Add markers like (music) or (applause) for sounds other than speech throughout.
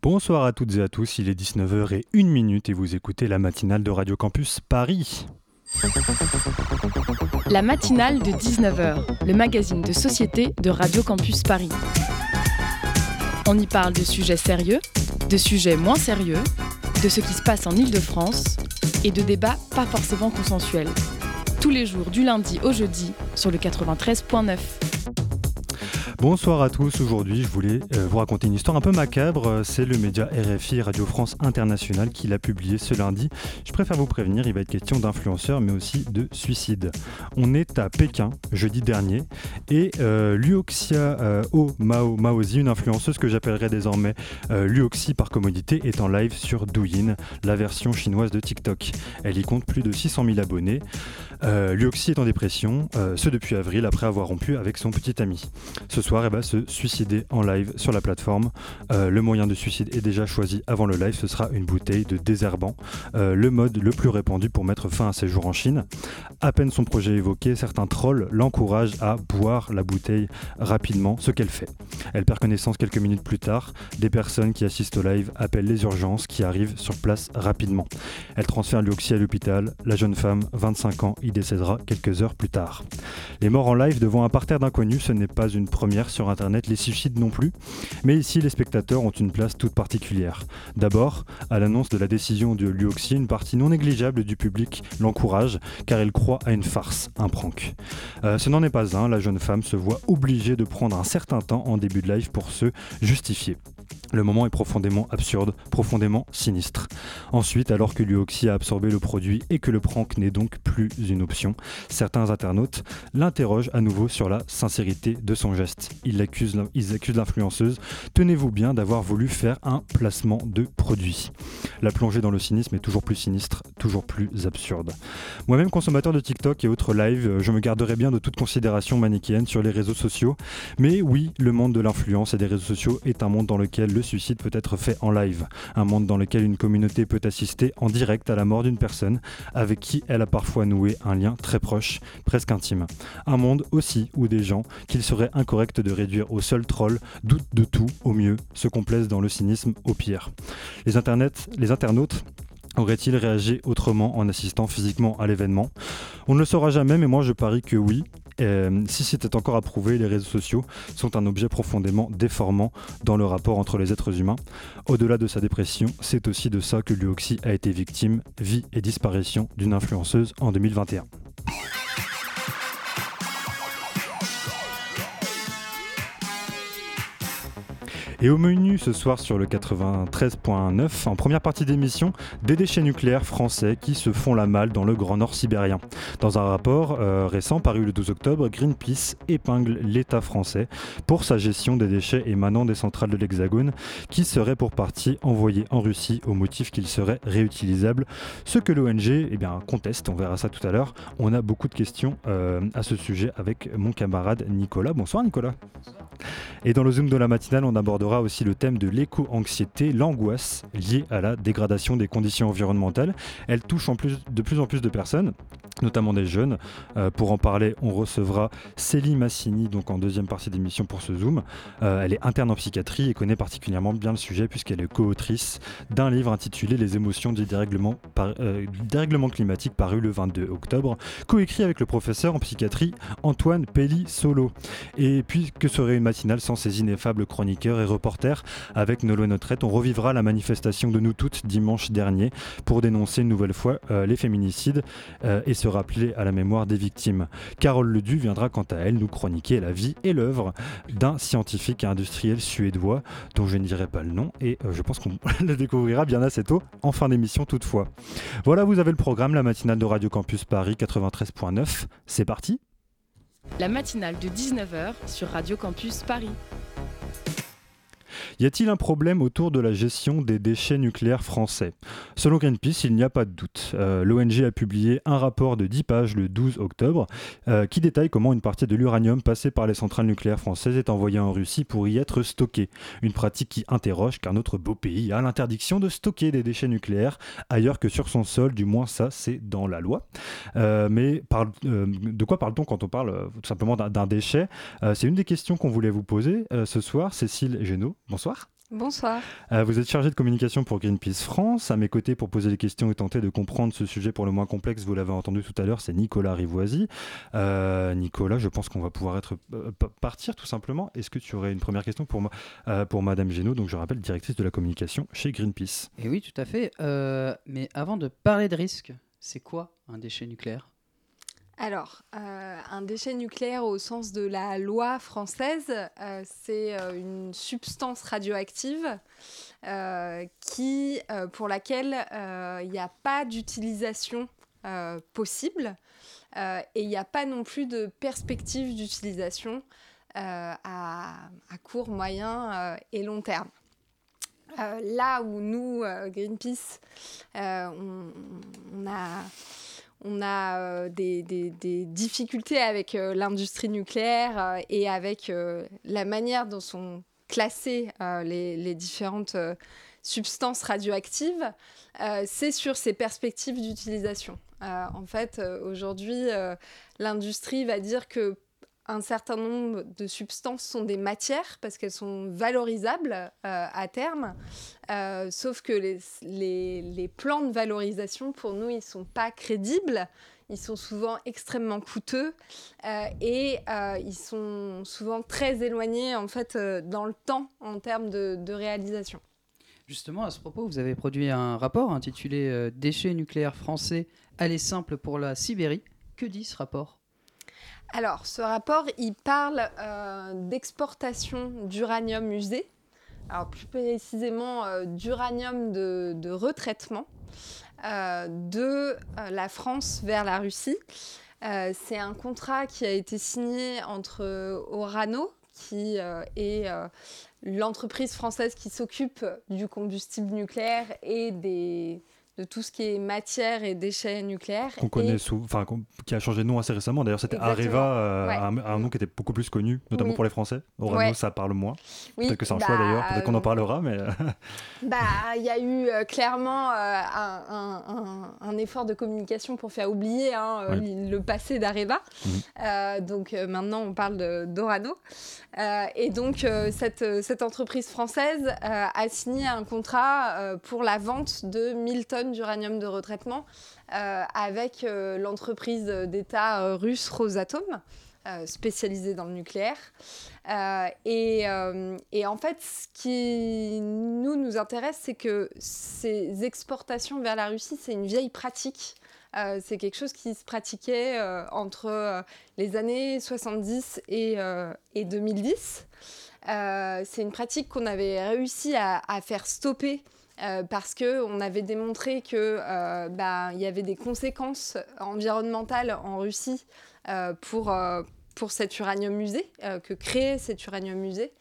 Bonsoir à toutes et à tous, il est 19h et 1 minute et vous écoutez la matinale de Radio Campus Paris. La matinale de 19h, le magazine de société de Radio Campus Paris. On y parle de sujets sérieux, de sujets moins sérieux, de ce qui se passe en Ile-de-France et de débats pas forcément consensuels. Tous les jours du lundi au jeudi sur le 93.9. Bonsoir à tous, aujourd'hui je voulais euh, vous raconter une histoire un peu macabre, c'est le média RFI Radio France International qui l'a publié ce lundi. Je préfère vous prévenir, il va être question d'influenceurs mais aussi de suicide. On est à Pékin jeudi dernier et euh, Luoxia euh, O Mao Maozi, une influenceuse que j'appellerai désormais euh, Luoxi par commodité, est en live sur Douyin, la version chinoise de TikTok. Elle y compte plus de 600 000 abonnés. Euh, Luoxi est en dépression, euh, ce depuis avril après avoir rompu avec son petit ami. Ce soir, elle va se suicider en live sur la plateforme. Euh, le moyen de suicide est déjà choisi avant le live, ce sera une bouteille de désherbant, euh, le mode le plus répandu pour mettre fin à ses jours en Chine. À peine son projet évoqué, certains trolls l'encouragent à boire la bouteille rapidement, ce qu'elle fait. Elle perd connaissance quelques minutes plus tard. Des personnes qui assistent au live appellent les urgences qui arrivent sur place rapidement. Elle transfère Luoxi à l'hôpital. La jeune femme, 25 ans, y décédera quelques heures plus tard. Les morts en live devant un parterre d'inconnus, ce n'est pas une première sur Internet, les suicides non plus. Mais ici, les spectateurs ont une place toute particulière. D'abord, à l'annonce de la décision de Luoxi, une partie non négligeable du public l'encourage, car elle croit à une farce, un prank. Euh, ce n'en est pas un, la jeune femme se voit obligée de prendre un certain temps en début de live pour se justifier. Le moment est profondément absurde, profondément sinistre. Ensuite, alors que Luoxi a absorbé le produit et que le prank n'est donc plus une option, certains internautes l'interrogent à nouveau sur la sincérité de son geste. Ils accusent, ils accusent l'influenceuse, tenez-vous bien, d'avoir voulu faire un placement de produit. La plongée dans le cynisme est toujours plus sinistre, toujours plus absurde. Moi-même consommateur de TikTok et autres lives, je me garderai bien de toute considération manichéenne sur les réseaux sociaux, mais oui, le monde de l'influence et des réseaux sociaux est un monde dans lequel le suicide peut être fait en live, un monde dans lequel une communauté peut assister en direct à la mort d'une personne avec qui elle a parfois noué un lien très proche, presque intime. Un monde aussi où des gens qu'il serait incorrect de réduire au seul troll doutent de tout au mieux, se complaisent dans le cynisme au pire. Les, internets, les internautes Aurait-il réagi autrement en assistant physiquement à l'événement? On ne le saura jamais, mais moi je parie que oui. Euh, si c'était encore à prouver, les réseaux sociaux sont un objet profondément déformant dans le rapport entre les êtres humains. Au-delà de sa dépression, c'est aussi de ça que Luoxi a été victime, vie et disparition d'une influenceuse en 2021. Et au menu ce soir sur le 93.9, en première partie d'émission, des déchets nucléaires français qui se font la malle dans le Grand Nord sibérien. Dans un rapport euh, récent paru le 12 octobre, Greenpeace épingle l'État français pour sa gestion des déchets émanant des centrales de l'Hexagone qui seraient pour partie envoyés en Russie au motif qu'ils seraient réutilisables. Ce que l'ONG eh conteste, on verra ça tout à l'heure. On a beaucoup de questions euh, à ce sujet avec mon camarade Nicolas. Bonsoir Nicolas. Et dans le Zoom de la matinale, on abordera aussi le thème de l'éco-anxiété, l'angoisse liée à la dégradation des conditions environnementales. Elle touche en plus, de plus en plus de personnes notamment des jeunes. Euh, pour en parler, on recevra Célie Massini, donc en deuxième partie d'émission pour ce Zoom. Euh, elle est interne en psychiatrie et connaît particulièrement bien le sujet puisqu'elle est co-autrice d'un livre intitulé Les émotions du dérèglement, euh, climatique paru le 22 octobre, coécrit avec le professeur en psychiatrie Antoine Pelli-Solo. Et puis, que serait une matinale sans ces ineffables chroniqueurs et Avec Nolwenn Notre, on revivra la manifestation de nous toutes dimanche dernier pour dénoncer une nouvelle fois euh, les féminicides euh, et se rappeler à la mémoire des victimes. Carole Ledu viendra quant à elle nous chroniquer la vie et l'œuvre d'un scientifique et industriel suédois dont je ne dirai pas le nom et euh, je pense qu'on (laughs) le découvrira bien assez tôt en fin d'émission toutefois. Voilà, vous avez le programme, la matinale de Radio Campus Paris 93.9. C'est parti La matinale de 19h sur Radio Campus Paris. Y a-t-il un problème autour de la gestion des déchets nucléaires français? Selon Greenpeace, il n'y a pas de doute. Euh, L'ONG a publié un rapport de 10 pages le 12 octobre euh, qui détaille comment une partie de l'uranium passé par les centrales nucléaires françaises est envoyée en Russie pour y être stocké. Une pratique qui interroge car notre beau pays a l'interdiction de stocker des déchets nucléaires ailleurs que sur son sol, du moins ça c'est dans la loi. Euh, mais de quoi parle-t-on quand on parle tout simplement d'un déchet? C'est une des questions qu'on voulait vous poser ce soir. Cécile Génaud, bonsoir. Bonsoir. Euh, vous êtes chargé de communication pour Greenpeace France. À mes côtés, pour poser des questions et tenter de comprendre ce sujet pour le moins complexe, vous l'avez entendu tout à l'heure, c'est Nicolas Rivoisi. Euh, Nicolas, je pense qu'on va pouvoir être, euh, partir tout simplement. Est-ce que tu aurais une première question pour, moi, pour Madame Génaud, donc je rappelle, directrice de la communication chez Greenpeace Et oui, tout à fait. mais avant de parler de risque, c'est quoi un déchet nucléaire? Alors, euh, un déchet nucléaire au sens de la loi française, euh, c'est euh, une substance radioactive qui, pour laquelle il n'y a pas d'utilisation possible et il n'y a pas non plus de perspective d'utilisation à, court, moyen et long terme. là où nous, Greenpeace, on a on a euh, des, difficultés avec euh, l'industrie nucléaire euh, et avec la manière dont sont classées les, différentes substances radioactives, c'est sur ces perspectives d'utilisation. en fait, aujourd'hui, l'industrie va dire que un certain nombre de substances sont des matières parce qu'elles sont valorisables euh, à terme. Euh, sauf que les, plans de valorisation, pour nous, ils ne sont pas crédibles. Ils sont souvent extrêmement coûteux euh, et ils sont souvent très éloignés en fait dans le temps en termes de, de, réalisation. Justement, à ce propos, vous avez produit un rapport intitulé Déchets nucléaires français, aller simple pour la Sibérie. Que dit ce rapport? Alors, ce rapport, il parle euh, d'exportation d'uranium usé, alors plus précisément euh, d'uranium de, retraitement euh, de la France vers la Russie. C'est un contrat qui a été signé entre Orano, qui est l'entreprise française qui s'occupe du combustible nucléaire et des de tout ce qui est matière et déchets nucléaires. Qu'on connaît sous, enfin, qui a changé de nom assez récemment. D'ailleurs, c'était Areva, euh, un, nom qui était beaucoup plus connu, notamment pour les Français. Orano, ça parle moins. Peut-être que c'est un choix bah, d'ailleurs. Peut-être qu'on en parlera, mais. (laughs) bah, il y a eu euh, clairement euh, un, effort de communication pour faire oublier hein, le passé d'Areva. Mhm. donc maintenant, on parle d'Orano. et donc, cette, cette entreprise française a signé un contrat pour la vente de 1000 tonnes d'uranium de retraitement euh, avec euh, l'entreprise d'État euh, russe Rosatom. spécialisée dans le nucléaire. Et, en fait, ce qui nous, nous intéresse, c'est que ces exportations vers la Russie, c'est une vieille pratique. c'est quelque chose qui se pratiquait entre les années 70 et, et 2010. c'est une pratique qu'on avait réussi à faire stopper euh, parce qu'on avait démontré qu'il euh, bah, y avait des conséquences environnementales en Russie euh, pour, pour cet uranium musée, que créait cet uranium musée.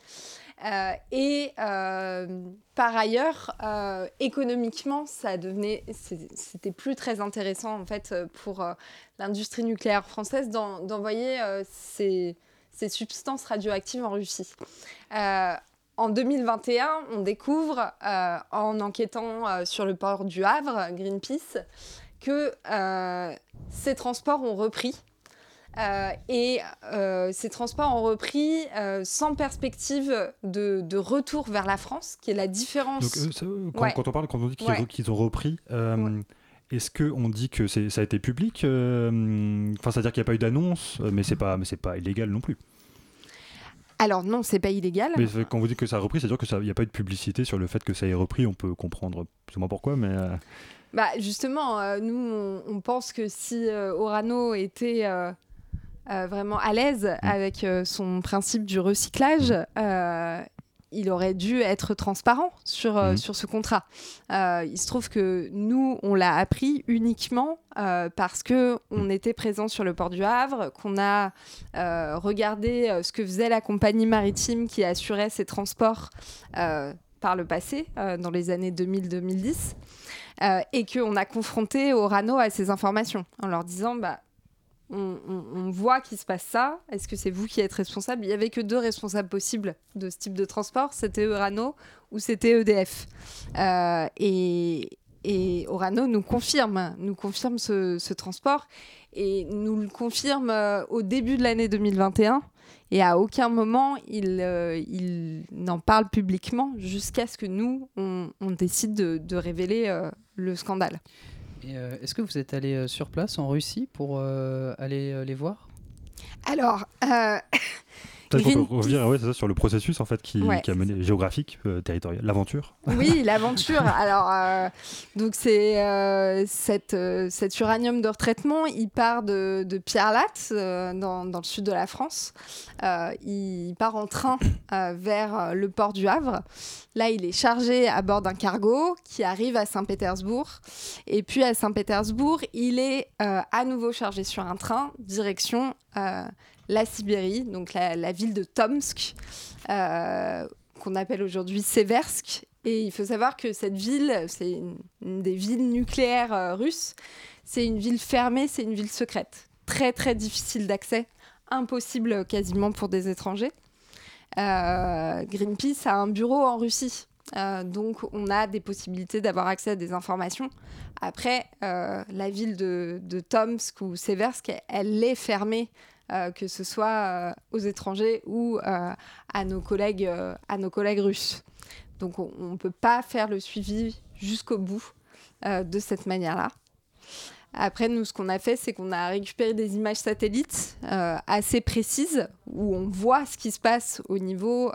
et par ailleurs, économiquement, ça devenait, c'était plus très intéressant en fait pour l'industrie nucléaire française d'envoyer ces, ces, substances radioactives en Russie. En 2021, on découvre, euh, en enquêtant euh, sur le port du Havre, Greenpeace, que euh, ces transports ont repris. et ces transports ont repris sans perspective de, retour vers la France, qui est la différence. quand, on parle, quand on dit qu'ils ont repris, Est-ce qu'on dit que ça a été public Enfin, c'est-à-dire qu'il n'y a pas eu d'annonce, mais c'est pas, mais pas illégal non plus. Alors non, c'est pas illégal. Mais quand vous dites que ça a repris, c'est-à-dire qu'il n'y a pas eu de publicité sur le fait que ça ait repris. On peut comprendre plus ou moins pourquoi, mais... Euh, bah justement, euh, nous, on, pense que si euh, Orano était vraiment à l'aise mm. avec son principe du recyclage, mm il aurait dû être transparent sur, euh, mhm. sur ce contrat. Euh, il se trouve que nous, on l'a appris uniquement euh, parce que on mhm. était présent sur le port du Havre, qu'on a regardé ce que faisait la compagnie maritime qui assurait ces transports par le passé, dans les années 2000-2010, et qu'on a confronté Orano à ces informations en leur disant bah, on, voit qu'il se passe ça. Est-ce que c'est vous qui êtes responsable? Il n'y avait que deux responsables possibles de ce type de transport. C'était Orano ou c'était EDF. Euh, et, Orano nous confirme, nous confirme ce, transport et nous le confirme euh, au début de l'année 2021. Et à aucun moment, il, il n'en parle publiquement jusqu'à ce que nous, on, décide de, révéler le scandale. Est-ce que vous êtes allé sur place en Russie pour aller les voir? Alors, (laughs) Peut-être qu'on peut revenir ouais, ça, sur le processus en fait qui, qui a mené géographique, euh, territorial, l'aventure. Oui, (laughs) l'aventure. Alors, euh, donc c'est euh, cette, cet uranium de retraitement, il part de, de Pierre-Latte, dans, dans, le sud de la France. il part en train vers le port du Havre. Là, il est chargé à bord d'un cargo qui arrive à Saint-Pétersbourg. Et puis à Saint-Pétersbourg, il est à nouveau chargé sur un train, direction la Sibérie, donc la, ville de Tomsk, euh, qu'on appelle aujourd'hui Seversk. Et il faut savoir que cette ville, c'est une, des villes nucléaires euh, russes. C'est une ville fermée, c'est une ville secrète. Très très difficile d'accès, impossible quasiment pour des étrangers. Euh, Greenpeace a un bureau en Russie. donc on a des possibilités d'avoir accès à des informations. Après, la ville de, Tomsk ou Seversk, elle est fermée que ce soit euh, aux étrangers ou euh, à, nos collègues, à nos collègues russes. Donc on ne peut pas faire le suivi jusqu'au bout de cette manière-là. Après, nous, ce qu'on a fait, c'est qu'on a récupéré des images satellites assez précises où on voit ce qui se passe au niveau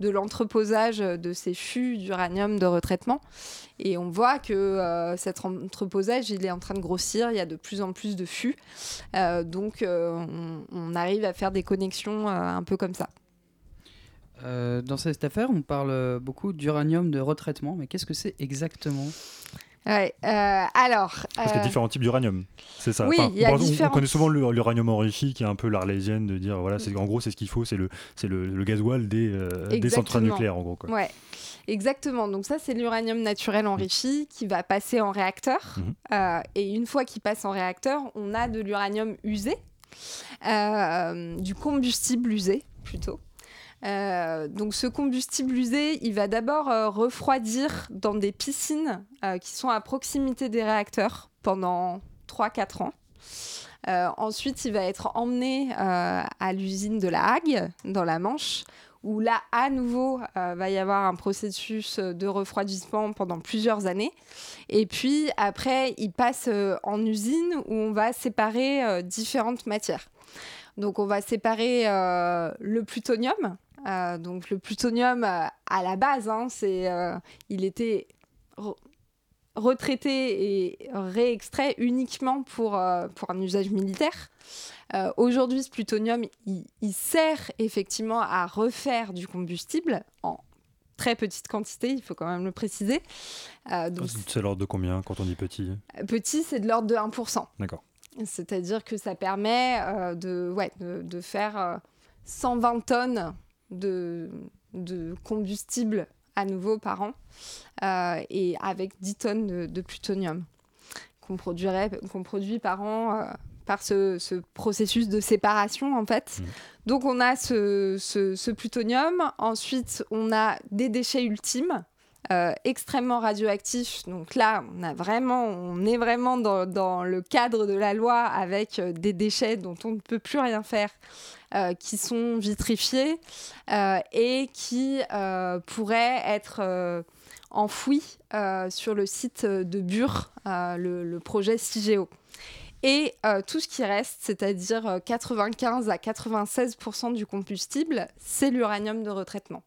de l'entreposage de ces fûts d'uranium de retraitement. Et on voit que euh, cet entreposage, il est en train de grossir, il y a de plus en plus de fûts. Euh, donc euh, on, arrive à faire des connexions un peu comme ça. dans cette affaire, on parle beaucoup d'uranium de retraitement, mais qu'est-ce que c'est exactement? Ouais, euh, alors. Parce qu'il y a différents types d'uranium. C'est ça. Oui, il y a différents... on, connaît souvent l'uranium enrichi, qui est un peu l'arlésienne de dire voilà, en gros, c'est ce qu'il faut, c'est le, le, le gasoil des, des centrales nucléaires, en gros. Quoi. Ouais. Exactement. Donc ça, c'est l'uranium naturel enrichi qui va passer en réacteur. Mhm. Euh, et une fois qu'il passe en réacteur, on a de l'uranium usé, euh, du combustible usé plutôt. Euh, donc ce combustible usé, il va d'abord refroidir dans des piscines qui sont à proximité des réacteurs pendant 3-4 ans. ensuite, il va être emmené à l'usine de la Hague, dans la Manche, où là, à nouveau, euh, va y avoir un processus de refroidissement pendant plusieurs années. Et puis, après, il passe euh, en usine où on va séparer euh, différentes matières. Donc, on va séparer le plutonium. Donc, le plutonium, à la base, hein, c'est, il était retraité et réextrait uniquement pour, pour un usage militaire. Euh, aujourd'hui, ce plutonium, il, sert effectivement à refaire du combustible en très petite quantité, il faut quand même le préciser. Euh, c'est l'ordre de combien quand on dit petit? Petit, c'est de l'ordre de 1%. D'accord. C'est-à-dire que ça permet euh, de, ouais, de, faire 120 tonnes de, de, combustible à nouveau par an et avec 10 tonnes de, de plutonium qu'on qu'on produit par an par ce, processus de séparation en fait. Mmh. Donc on a ce, plutonium, ensuite on a des déchets ultimes. Euh, extrêmement radioactifs. Donc là, on, a vraiment, on est vraiment dans, le cadre de la loi avec euh, des déchets dont on ne peut plus rien faire, euh, qui sont vitrifiés et qui pourraient être enfouis sur le site de Bure, le, projet CIGEO. Et tout ce qui reste, c'est-à-dire 95 euh, à 96 du combustible, c'est l'uranium de retraitement.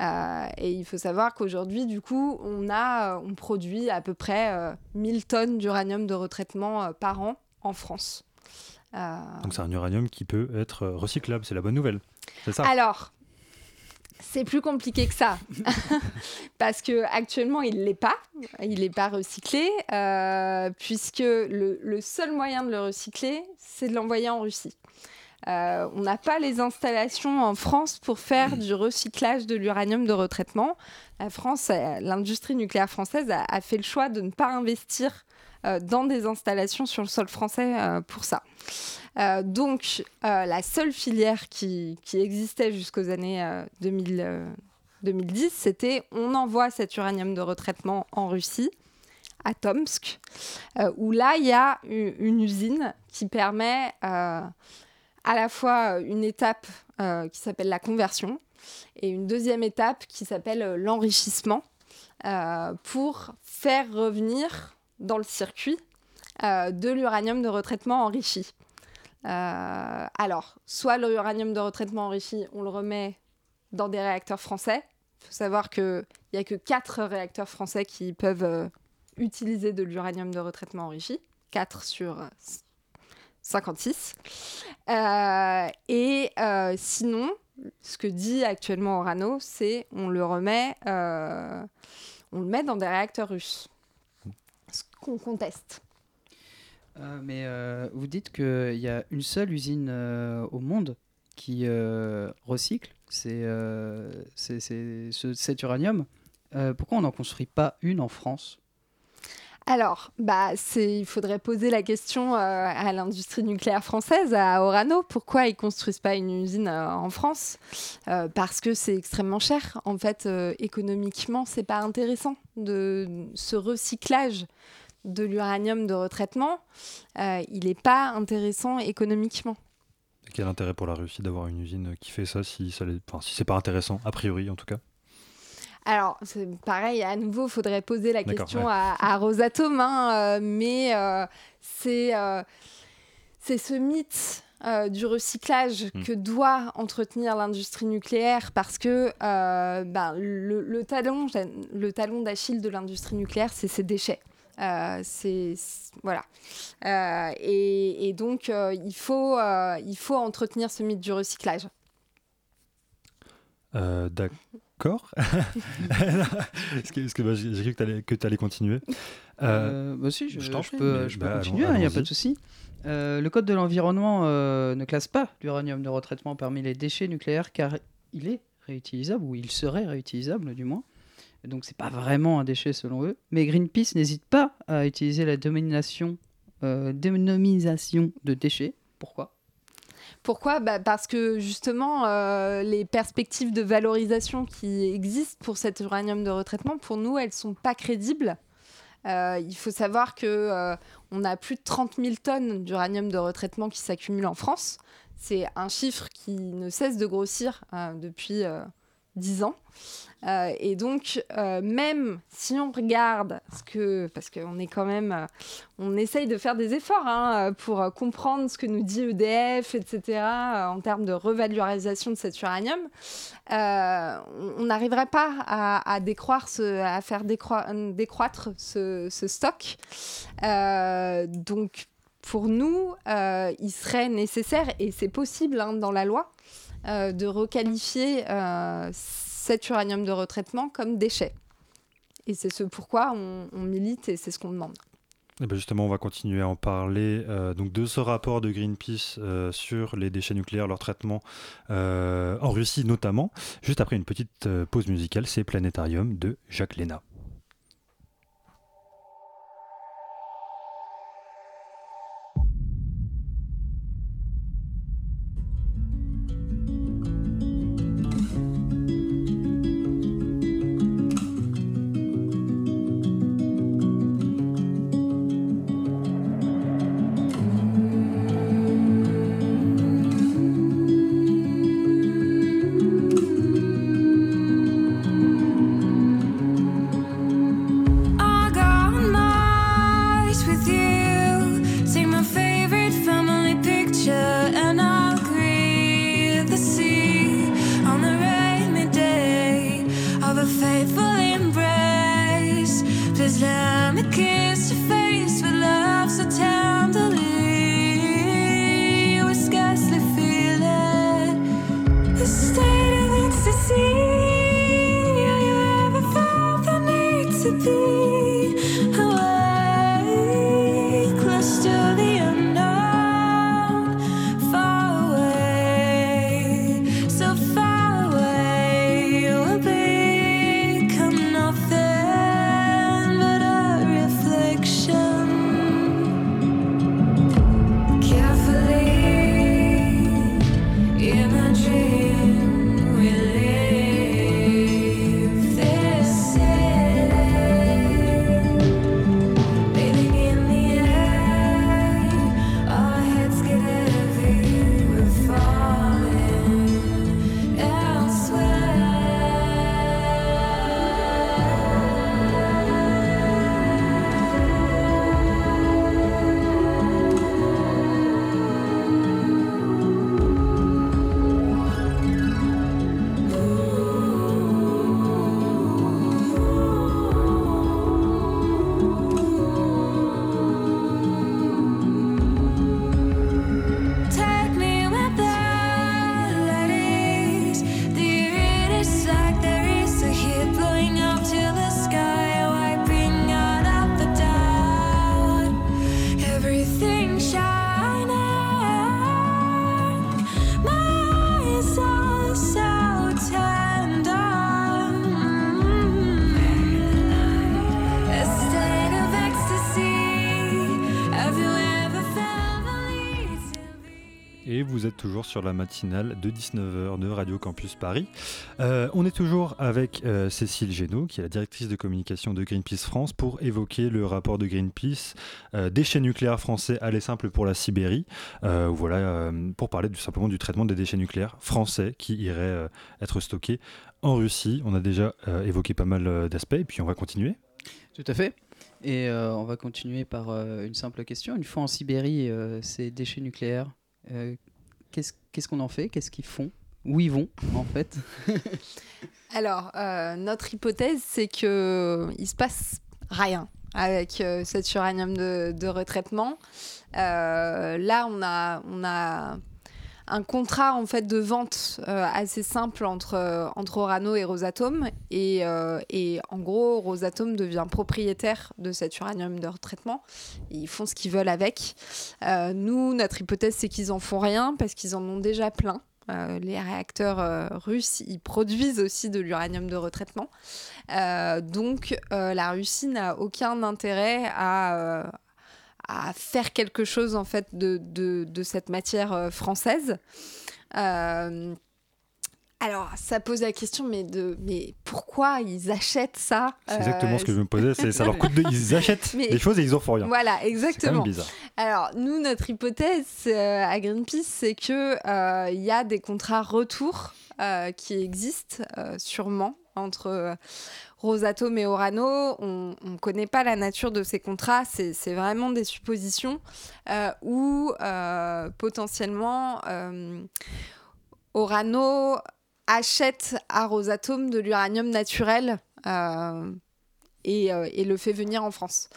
Euh, et il faut savoir qu'aujourd'hui, du coup, on, a, on produit à peu près 1000 tonnes d'uranium de retraitement par an en France. Donc c'est un uranium qui peut être recyclable, c'est la bonne nouvelle. C'est ça Alors, c'est plus compliqué que ça. (laughs) Parce que actuellement, il l'est pas. Il n'est pas recyclé. Euh, puisque le, seul moyen de le recycler, c'est de l'envoyer en Russie. Euh, on n'a pas les installations en France pour faire du recyclage de l'uranium de retraitement. La France, euh, l'industrie nucléaire française a, fait le choix de ne pas investir dans des installations sur le sol français pour ça. Euh, donc, euh, la seule filière qui, existait jusqu'aux années 2010, euh, c'était on envoie cet uranium de retraitement en Russie, à Tomsk, où là, il y a une, usine qui permet à la fois une étape qui s'appelle la conversion et une deuxième étape qui s'appelle l'enrichissement pour faire revenir dans le circuit de l'uranium de retraitement enrichi. alors, soit l'uranium de retraitement enrichi, on le remet dans des réacteurs français. Il faut savoir qu'il n'y a que 4 réacteurs français qui peuvent utiliser de l'uranium de retraitement enrichi. 4 sur 56. Euh, et euh, sinon, ce que dit actuellement Orano, c'est on le remet, euh, on le met dans des réacteurs russes. Ce qu'on conteste. mais vous dites qu'il y a une seule usine au monde qui recycle c'est, cet uranium. pourquoi on n'en construit pas une en France? Alors, bah, il faudrait poser la question euh, à l'industrie nucléaire française, à Orano, pourquoi ils construisent pas une usine euh, en France euh, Parce que c'est extrêmement cher? En fait, économiquement, c'est pas intéressant de ce recyclage de l'uranium de retraitement. il n'est pas intéressant économiquement. Quel intérêt pour la Russie d'avoir une usine qui fait ça si ça, enfin, si pas intéressant, a priori en tout cas? Alors, c'est pareil, à nouveau, il faudrait poser la question à, Rosatom, hein, euh, mais euh, euh, c'est ce mythe du recyclage hmm. que doit entretenir l'industrie nucléaire parce que ben, le, talon, le talon d'Achille de l'industrie nucléaire, c'est ses déchets. c'est voilà et, et, donc il faut il faut entretenir ce mythe du recyclage (laughs) Que, bah, j'ai cru que tu allais, continuer euh, euh, bah si, je, peux, bah, continuer, il n'y hein, a pas de souci. Euh, le Code de l'environnement ne classe pas l'uranium de retraitement parmi les déchets nucléaires car il est réutilisable, ou il serait réutilisable du moins. Donc c'est pas vraiment un déchet selon eux. Mais Greenpeace n'hésite pas à utiliser la dénomination, dénomination de déchets. Pourquoi? Pourquoi? Bah Parce que justement, euh, les perspectives de valorisation qui existent pour cet uranium de retraitement, pour nous, elles ne sont pas crédibles. Euh, il faut savoir qu'on euh, on a plus de 30 000 tonnes d'uranium de retraitement qui s'accumulent en France. C'est un chiffre qui ne cesse de grossir depuis 10 ans. Euh, et donc, euh, même si on regarde ce que, parce qu'on est quand même, euh, on essaye de faire des efforts hein, pour comprendre ce que nous dit EDF, etc., en termes de revalorisation de cet uranium, on n'arriverait pas à, décroître à faire décroître ce, stock. donc, pour nous, il serait nécessaire, et c'est possible hein, dans la loi, de requalifier cet uranium de retraitement comme déchet. Et c'est ce pourquoi on, milite et c'est ce qu'on demande. Eh ben justement, on va continuer à en parler euh, donc de ce rapport de Greenpeace euh, sur les déchets nucléaires, leur traitement euh, en Russie notamment. Juste après une petite pause musicale, c'est Planétarium de Jacques Léna. Toujours sur la matinale de 19h de Radio Campus Paris. Euh, on est toujours avec euh, Cécile Génaud, qui est la directrice de communication de Greenpeace France, pour évoquer le rapport de Greenpeace déchets nucléaires français, aller simple pour la Sibérie. voilà, pour parler du, simplement du traitement des déchets nucléaires français qui iraient être stockés en Russie. On a déjà évoqué pas mal d'aspects, et puis on va continuer. Tout à fait. Et on va continuer par une simple question. Une fois en Sibérie, ces déchets nucléaires, euh, qu'est-ce qu'on en fait? Qu'est-ce qu'ils font? Où ils vont, en fait? (laughs) Alors, euh, notre hypothèse, c'est qu'il ne se passe rien avec euh, cet uranium de, de retraitement. là, on a, on a un contrat en fait de vente euh, assez simple entre, euh, entre Orano et Rosatom. Et, euh, et, en gros, Rosatom devient propriétaire de cet uranium de retraitement. Ils font ce qu'ils veulent avec. nous, notre hypothèse, c'est qu'ils en font rien parce qu'ils en ont déjà plein. les réacteurs russes, ils produisent aussi de l'uranium de retraitement. donc, la Russie n'a aucun intérêt à, à faire quelque chose en fait de, de, de cette matière euh, française. Euh, alors, ça pose la question, mais, de, mais pourquoi ils achètent ça C'est exactement ce que je me posais, c'est ça leur coûte de... (laughs) Ils achètent des choses et ils en font rien. Voilà, exactement. bizarre. Alors, nous, notre hypothèse euh, à Greenpeace, c'est qu'il il y a des contrats retour qui existent sûrement entre Rosatom et Orano, on ne connaît pas la nature de ces contrats, c'est vraiment des suppositions euh, où euh, potentiellement euh, Orano achète à Rosatom de l'uranium naturel. Et, le fait venir en France.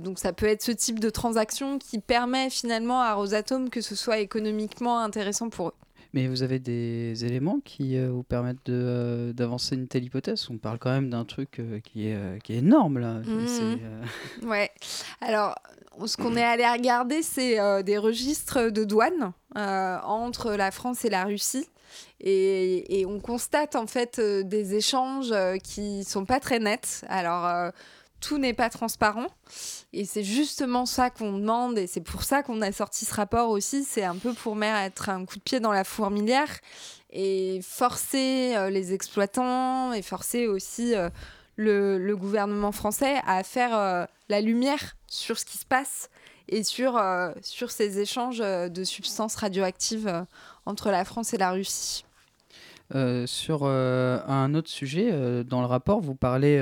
donc ça peut être ce type de transaction qui permet finalement à Rosatom que ce soit économiquement intéressant pour eux. Mais vous avez des éléments qui euh, vous permettent euh, d'avancer une telle hypothèse? On parle quand même d'un truc euh, qui, est, qui est énorme là. Mmh. (laughs) Ouais. Alors, ce qu'on est allé regarder, c'est des registres de douane entre la France et la Russie. Et, et on constate en fait des échanges qui sont pas très nets. Alors, tout n'est pas transparent. Et c'est justement ça qu'on demande, et c'est pour ça qu'on a sorti ce rapport aussi. C'est un peu pour mettre un coup de pied dans la fourmilière et forcer euh, les exploitants et forcer aussi euh, le, gouvernement français à faire euh, la lumière sur ce qui se passe et sur, sur ces échanges de substances radioactives entre la France et la Russie. Euh, sur euh, un autre sujet, euh, dans le rapport, vous parlez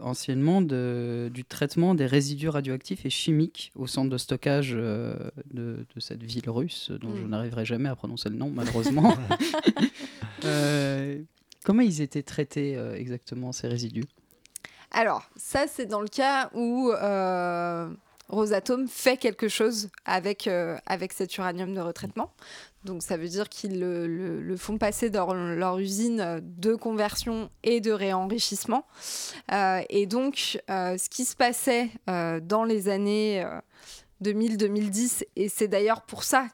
anciennement de, du traitement des résidus radioactifs et chimiques au centre de stockage de, de, cette ville russe, dont je mm. n'arriverai jamais à prononcer le nom, malheureusement. (laughs) comment ils étaient traités exactement, ces résidus? Alors, ça, c'est dans le cas où Rosatom fait quelque chose avec, avec cet uranium de retraitement. Donc ça veut dire qu'ils le, font passer dans leur usine de conversion et de réenrichissement. Euh, et donc euh, ce qui se passait euh, dans les années 2000-2010, et c'est d'ailleurs pour ça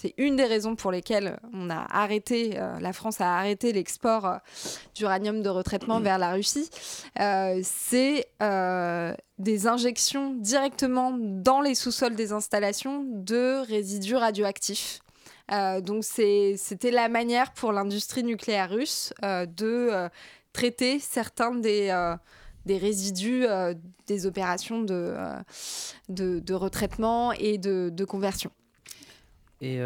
c'est une des raisons pour lesquelles on a arrêté, la France a arrêté l'export d'uranium de retraitement vers la Russie. c'est des injections directement dans les sous-sols des installations de résidus radioactifs. Euh, donc c'était la manière pour l'industrie nucléaire russe euh, de euh, traiter certains des, résidus des opérations de, retraitement et de, conversion. Et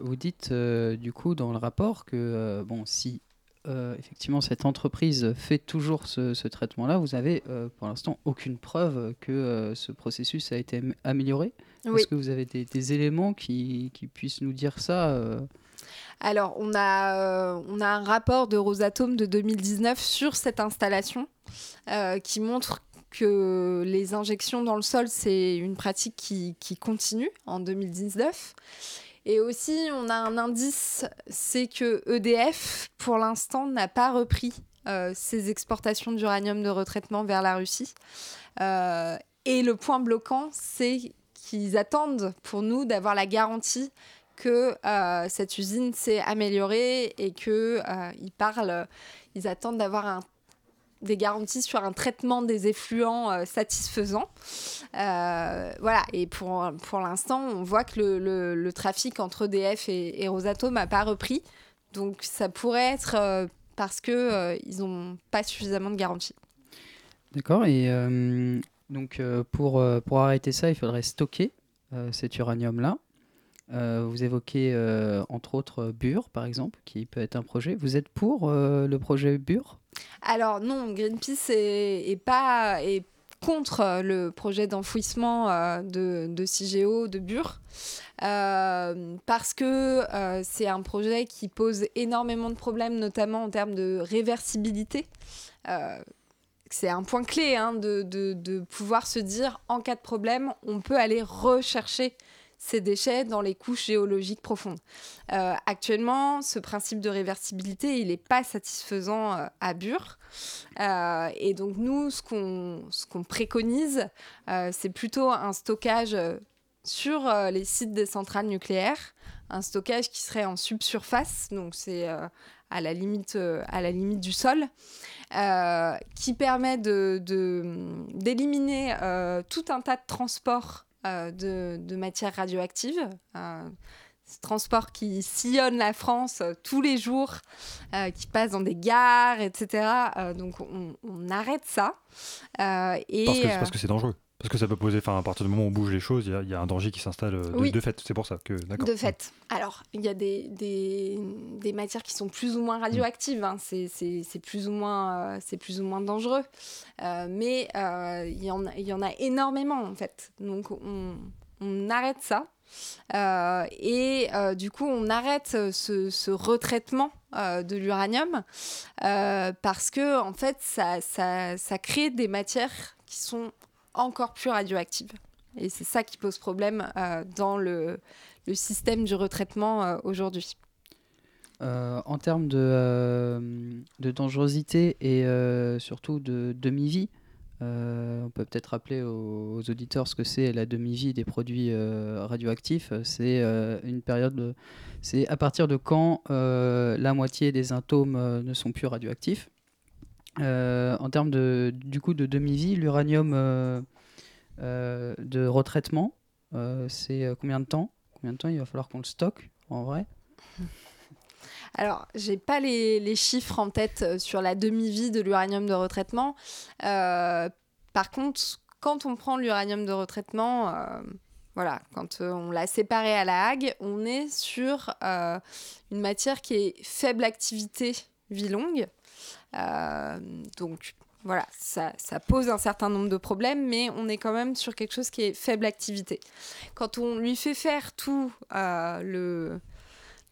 vous dites du coup dans le rapport que bon, si effectivement cette entreprise fait toujours ce, traitement-là, vous avez pour l'instant aucune preuve que ce processus a été amélioré? Est-ce que vous avez des, éléments qui, puissent nous dire ça euh Alors, on a, euh, on a un rapport de Rosatom de 2019 sur cette installation euh, qui montre que les injections dans le sol, c'est une pratique qui, continue en 2019. Et aussi, on a un indice, c'est que EDF, pour l'instant, n'a pas repris ses exportations d'uranium de retraitement vers la Russie. et le point bloquant, c'est qu'ils attendent pour nous d'avoir la garantie que euh, cette usine s'est améliorée et que euh, ils parlent, ils attendent d'avoir des garanties sur un traitement des effluents satisfaisant. voilà, et pour, pour l'instant, on voit que le, le, trafic entre EDF et, et Rosatom n'a pas repris. Donc ça pourrait être parce qu'ils n'ont pas suffisamment de garanties. D'accord, et donc pour, pour arrêter ça, il faudrait stocker cet uranium-là. Euh, vous évoquez euh, entre autres Bure, par exemple, qui peut être un projet. Vous êtes pour euh, le projet Bure? Alors non, Greenpeace est, pas contre le projet d'enfouissement de, de CIGEO de Bure. parce que c'est un projet qui pose énormément de problèmes, notamment en termes de réversibilité c'est un point clé hein, de, pouvoir se dire en cas de problème, on peut aller rechercher ces déchets dans les couches géologiques profondes. Euh, actuellement, ce principe de réversibilité, il n'est pas satisfaisant euh, à Bure. Euh, et donc nous, ce qu'on préconise, c'est plutôt un stockage sur les sites des centrales nucléaires, un stockage qui serait en subsurface, donc c'est à la limite, à la limite du sol, qui permet d'éliminer de, tout un tas de transports euh, de, de, matières radioactives. Euh, ce transport qui sillonne la France euh, tous les jours, qui passe dans des gares, etc. donc on, on, arrête ça. et, parce que c'est dangereux. Parce que ça peut poser, enfin, à partir du moment où on bouge les choses, il y, a un danger qui s'installe de, de, fait. C'est pour ça que, d'accord. De fait. Alors, il y a des, des, des, matières qui sont plus ou moins radioactives. Hein. C'est plus, ou moins, c'est plus ou moins dangereux. Euh, mais euh, il, y en y en a énormément, en fait. Donc, on, on arrête ça. Euh, et du coup, on arrête ce, ce retraitement de l'uranium parce que, en fait, ça, ça, ça crée des matières qui sont encore plus radioactive. Et c'est ça qui pose problème euh, dans le, système du retraitement euh, aujourd'hui. Euh, en termes de, dangerosité et surtout de demi-vie, on peut peut-être rappeler aux, auditeurs ce que c'est la demi-vie des produits radioactifs. C'est une période, c'est à partir de quand la moitié des atomes ne sont plus radioactifs. Euh, en termes de, du coup de demi-vie, l'uranium euh, euh, de retraitement, c'est combien de temps? Combien de temps il va falloir qu'on le stocke en vrai? (laughs) Alors, j'ai pas les, chiffres en tête sur la demi-vie de l'uranium de retraitement. par contre, quand on prend l'uranium de retraitement, voilà, quand on l'a séparé à la Hague, on est sur une matière qui est faible activité vie longue. Euh, donc voilà, ça, pose un certain nombre de problèmes, mais on est quand même sur quelque chose qui est faible activité. Quand on lui fait faire tout euh,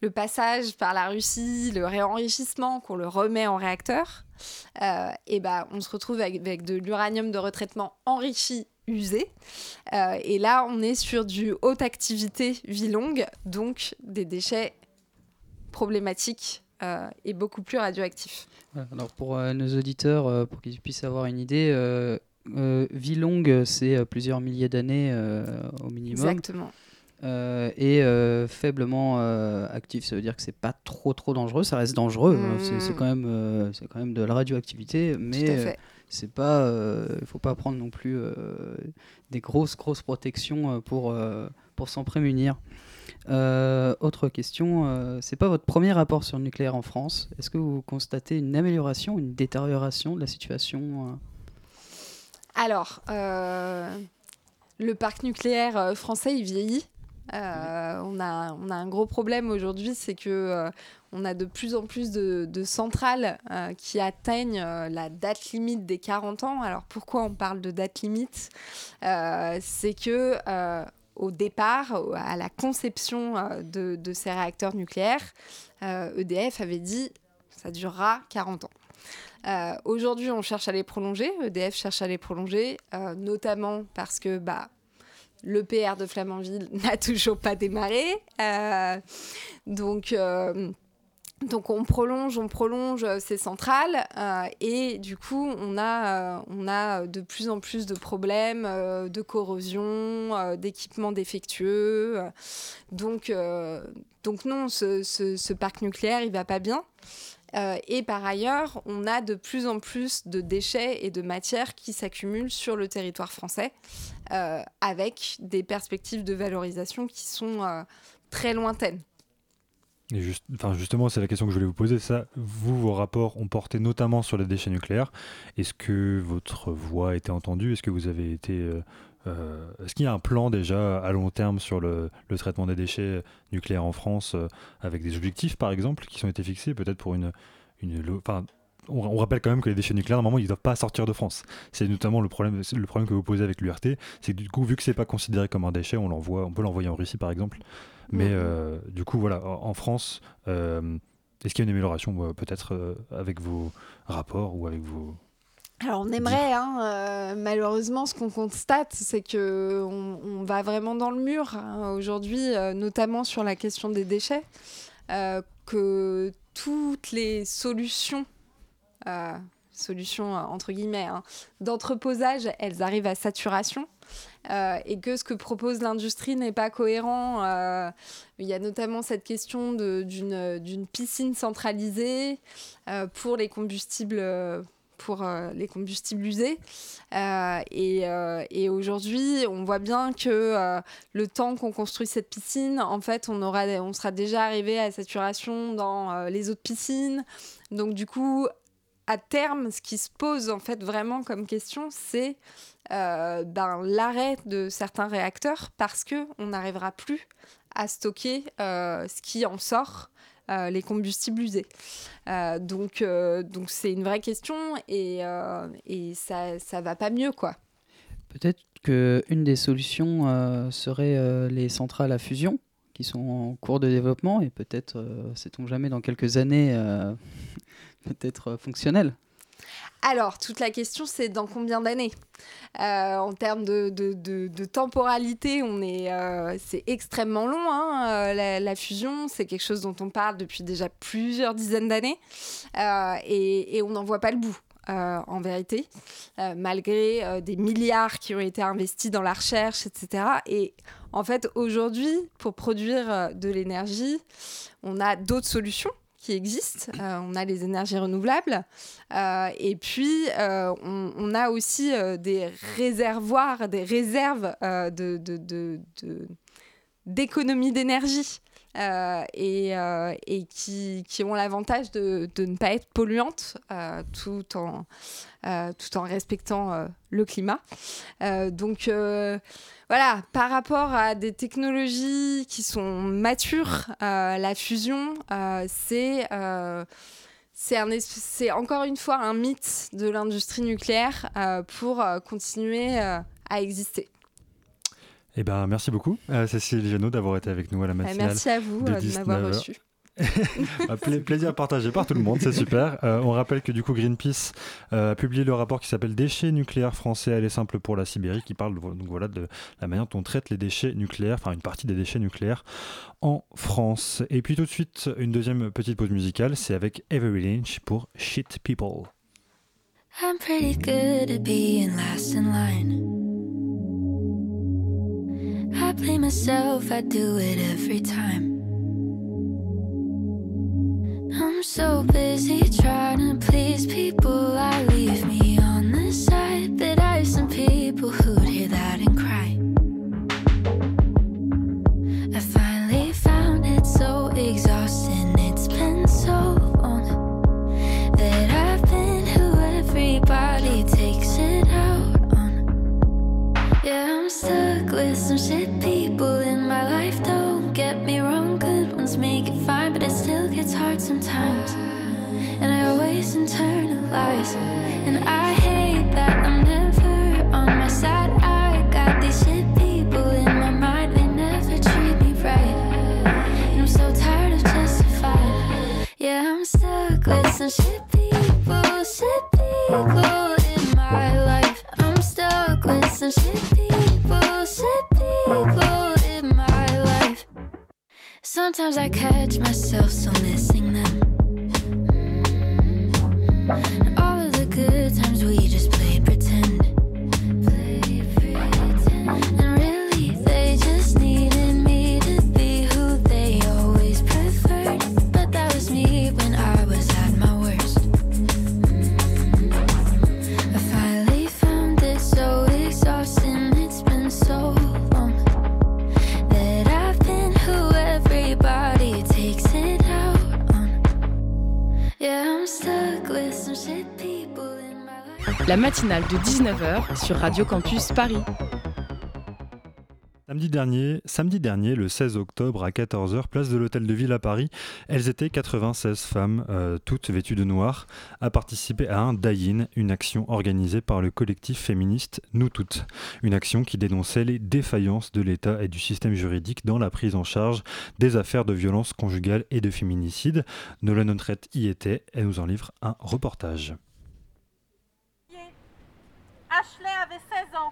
le, passage par la Russie, le réenrichissement, qu'on le remet en réacteur, euh, et ben on se retrouve avec de l'uranium de retraitement enrichi usé. et là, on est sur du haute activité vie longue, donc des déchets problématiques euh, est beaucoup plus radioactif. Alors pour euh, nos auditeurs, euh, pour qu'ils puissent avoir une idée, vie longue, c'est plusieurs milliers d'années au minimum. Exactement. et faiblement actif, ça veut dire que c'est pas trop trop dangereux, ça reste dangereux, hein. c'est quand même c'est quand même de la radioactivité, mais c'est pas, il faut pas prendre non plus des grosses grosses protections pour pour s'en prémunir. Euh, autre question, euh, c'est pas votre premier rapport sur le nucléaire en France. Est-ce que vous constatez une amélioration, une détérioration de la situation euh Alors, le parc nucléaire français, il vieillit. on, a, on a un gros problème aujourd'hui, c'est que on a de plus en plus de, de centrales qui atteignent la date limite des 40 ans. Alors pourquoi on parle de date limite? C'est que au départ, à la conception euh, de, ces réacteurs nucléaires, EDF euh, e avait dit ça durera 40 ans. Euh, aujourd'hui, on cherche à les prolonger. EDF cherche à les prolonger, notamment parce que bah, l'EPR de Flamanville (laughs) n'a toujours pas démarré. donc, donc on prolonge, on prolonge euh, ces centrales euh, et du coup on a, euh, on a de plus en plus de problèmes de corrosion, d'équipements défectueux. donc, donc non, ce, ce, parc nucléaire il va pas bien. et par ailleurs, on a de plus en plus de déchets et de matières qui s'accumulent sur le territoire français, avec des perspectives de valorisation qui sont très lointaines. Et enfin justement, c'est la question que je voulais vous poser. Ça, vous, vos rapports ont porté notamment sur les déchets nucléaires. Est-ce que votre voix a été entendue? Est-ce que vous avez été euh, euh, Est-ce qu'il y a un plan déjà à long terme sur le, traitement des déchets nucléaires en France, euh, avec des objectifs par exemple qui ont été fixés, peut-être pour une, une, on, rappelle quand même que les déchets nucléaires, normalement, ils ne doivent pas sortir de France. C'est notamment le problème, le problème que vous posez avec l'URT, c'est que du coup, vu que c'est pas considéré comme un déchet, on l'envoie, on peut l'envoyer en Russie, par exemple. Mais euh, du coup, voilà, en France, euh, est-ce qu'il y a une amélioration, peut-être euh, avec vos rapports ou avec vos alors on aimerait, hein, malheureusement, ce qu'on constate, c'est que on, va vraiment dans le mur hein, aujourd'hui, notamment sur la question des déchets, que toutes les solutions solutions entre guillemets hein, d'entreposage, elles arrivent à saturation. Euh, et que ce que propose l'industrie n'est pas cohérent. Euh, il y a notamment cette question d'une piscine centralisée euh, pour les combustibles pour les combustibles usés. et, et aujourd'hui, on voit bien que le temps qu'on construit cette piscine, en fait, on, aura, on sera déjà arrivé à saturation dans les autres piscines. Donc du coup, à terme, ce qui se pose en fait vraiment comme question, c'est euh, ben, l'arrêt de certains réacteurs parce que on n'arrivera plus à stocker euh, ce qui en sort. Euh, les combustibles usés. donc, donc c'est une vraie question et, ça, ça va pas mieux, quoi. Peut-être qu'une des solutions serait les centrales à fusion qui sont en cours de développement et peut-être, sait-on jamais, dans quelques années, peut-être fonctionnelles. Alors, toute la question, c'est dans combien d'années? Euh, En termes de, temporalité, on est, euh, c'est extrêmement long. Hein, euh, la, fusion, c'est quelque chose dont on parle depuis déjà plusieurs dizaines d'années et, on n'en voit pas le bout. en vérité, malgré des milliards qui ont été investis dans la recherche, etc. Et en fait, aujourd'hui, pour produire de l'énergie, on a d'autres solutions qui existent. Euh, on a les énergies renouvelables. Euh, et puis, euh, on, a aussi des réservoirs, des réserves de, d'économie d'énergie. et, qui, qui, ont l'avantage de, de, ne pas être polluantes tout, en, tout en respectant le climat. donc, voilà, par rapport à des technologies qui sont matures, euh, la fusion, euh, c'est euh, c'est encore une fois un mythe de l'industrie nucléaire pour continuer à exister. Eh ben, merci beaucoup, Cécile Genot, d'avoir été avec nous à la bah, matinale. Merci à vous de m'avoir reçu. (laughs) plaisir partagé par tout le monde, c'est super. Euh, on rappelle que du coup Greenpeace euh, a publié le rapport qui s'appelle Déchets nucléaires français, elle est simple pour la Sibérie, qui parle donc, voilà, de la manière dont on traite les déchets nucléaires, enfin une partie des déchets nucléaires en France. Et puis tout de suite, une deuxième petite pause musicale, c'est avec Avery Lynch pour Shit People. I'm pretty good at being last in line. I play myself, I do it every time. I'm so busy trying to please people. I leave me on the side, but I have some people who'd hear that and cry. I finally sometimes. And I always internalize, and I hate that I'm never on my side. I got these shit people in my mind, they never treat me right. And I'm so tired of justifying. Yeah, I'm stuck with some shit people, shit people Sometimes I catch myself so missing them. Mm-hmm. La matinale de 19h sur Radio Campus Paris. Samedi dernier, le 16 octobre à 14h, place de l'Hôtel de Ville à Paris, elles étaient 96 femmes, euh, toutes vêtues de noir, à participer à un die-in, une action organisée par le collectif féministe Nous Toutes. Une action qui dénonçait les défaillances de l'État et du système juridique dans la prise en charge des affaires de violence conjugale et de féminicide. Nolan Notret y était, elle nous en livre un reportage. Ashley avait 16 ans.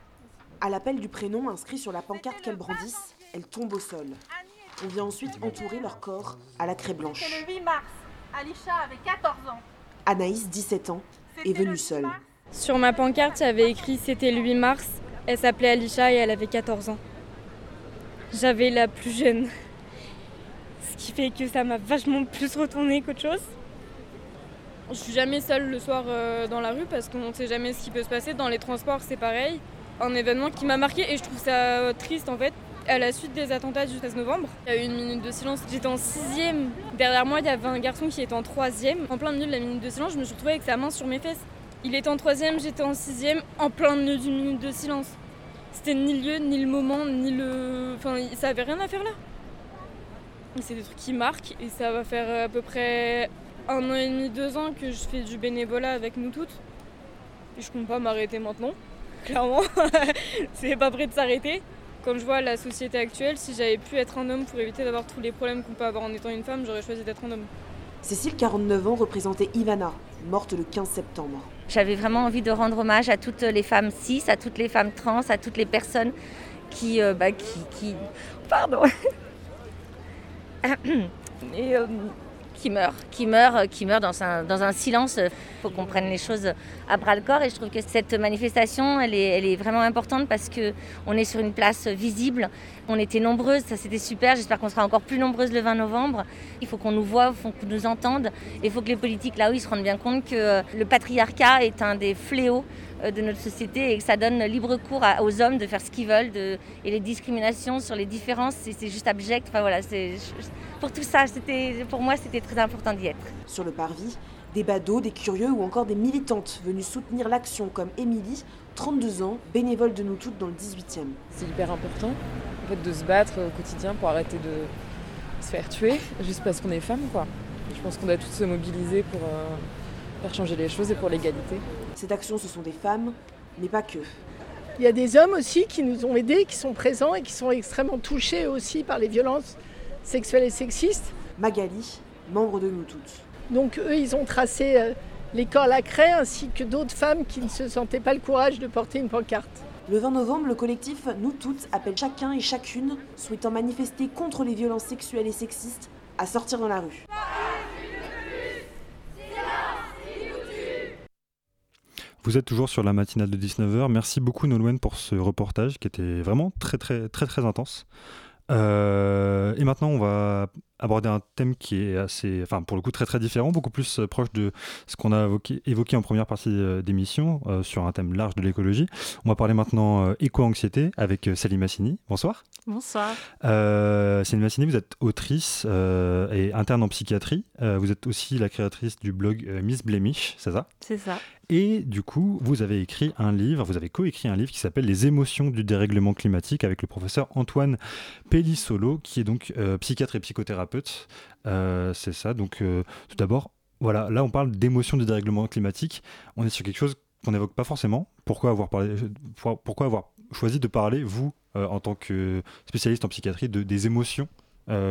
À l'appel du prénom inscrit sur la pancarte qu'elles brandissent, elles tombent au sol. On vient ensuite entourer leur corps à la craie blanche. C'est le 8 mars. Alisha avait 14 ans. Anaïs, 17 ans, est venue seule. Sur ma pancarte, il y avait écrit c'était le 8 mars. Elle s'appelait Alisha et elle avait 14 ans. J'avais la plus jeune. Ce qui fait que ça m'a vachement plus retourné qu'autre chose. Je suis jamais seule le soir euh, dans la rue parce qu'on ne sait jamais ce qui peut se passer. Dans les transports, c'est pareil un événement qui m'a marqué et je trouve ça triste en fait. À la suite des attentats du 13 novembre, il y a eu une minute de silence. J'étais en sixième. Derrière moi, il y avait un garçon qui était en troisième. En plein milieu de la minute de silence, je me suis retrouvée avec sa main sur mes fesses. Il était en troisième, j'étais en sixième, en plein milieu d'une minute de silence. C'était ni le lieu, ni le moment, ni le. Enfin, ça avait rien à faire là. C'est des trucs qui marquent et ça va faire à peu près un an et demi, deux ans que je fais du bénévolat avec nous toutes. Et je compte pas m'arrêter maintenant (laughs) clairement. (laughs) c'est pas prêt de s'arrêter. Quand je vois la société actuelle, si j'avais pu être un homme pour éviter d'avoir tous les problèmes qu'on peut avoir en étant une femme, j'aurais choisi d'être un homme. Cécile, 49 ans, représentait Ivana, morte le 15 septembre. J'avais vraiment envie de rendre hommage à toutes les femmes cis, à toutes les femmes trans, à toutes les personnes qui. Euh, bah, qui, qui... Pardon (coughs) Et, euh, qui meurt, qui meurt, qui meurt dans un, silence. Il faut qu'on prenne les choses à bras le corps et je trouve que cette manifestation, elle est, vraiment importante parce qu'on est sur une place visible. On était nombreuses, ça c'était super. J'espère qu'on sera encore plus nombreuses le 20 novembre. Il faut qu'on nous voit, il faut qu'on nous entende. Il faut que les politiques là-haut ils se rendent bien compte que le patriarcat est un des fléaux de notre société et que ça donne libre cours aux hommes de faire ce qu'ils veulent. De, et les discriminations sur les différences, c'est juste abject. Enfin voilà, c'est pour tout ça, pour moi, c'était très important d'y être. Sur le parvis, des badauds, des curieux ou encore des militantes venues soutenir l'action comme Émilie, 32 ans, bénévole de nous toutes dans le 18e. C'est hyper important en fait, de se battre au quotidien pour arrêter de se faire tuer juste parce qu'on est femme. Quoi. Je pense qu'on doit toutes se mobiliser pour euh, faire changer les choses et pour l'égalité. Cette action, ce sont des femmes, mais pas que. Il y a des hommes aussi qui nous ont aidés, qui sont présents et qui sont extrêmement touchés aussi par les violences sexuelle et sexiste. Magali, membre de nous toutes. Donc eux, ils ont tracé euh, les corps lacrés ainsi que d'autres femmes qui ne se sentaient pas le courage de porter une pancarte. Le 20 novembre, le collectif Nous Toutes appelle chacun et chacune souhaitant manifester contre les violences sexuelles et sexistes à sortir dans la rue. Vous êtes toujours sur la matinale de 19h. Merci beaucoup Nolwenn pour ce reportage qui était vraiment très très très très intense. Euh, et maintenant, on va aborder un thème qui est assez, enfin pour le coup très très différent, beaucoup plus euh, proche de ce qu'on a évoqué, en première partie euh, d'émission sur un thème large de l'écologie. On va parler maintenant éco-anxiété avec Salim Massini. Bonsoir. Bonsoir. Salim Massini, vous êtes autrice et interne en psychiatrie. vous êtes aussi la créatrice du blog Miss Blemish, c'est ça? C'est ça. Et du coup, vous avez écrit un livre, vous avez coécrit un livre qui s'appelle Les émotions du dérèglement climatique avec le professeur Antoine Pellissolo, qui est donc euh, psychiatre et psychothérapeute. Euh, c'est ça. Donc, euh, tout d'abord, voilà, là, on parle d'émotions du dérèglement climatique. On est sur quelque chose qu'on n'évoque pas forcément. Pourquoi avoir, parlé, pourquoi avoir choisi de parler, vous, en tant que spécialiste en psychiatrie, de, des émotions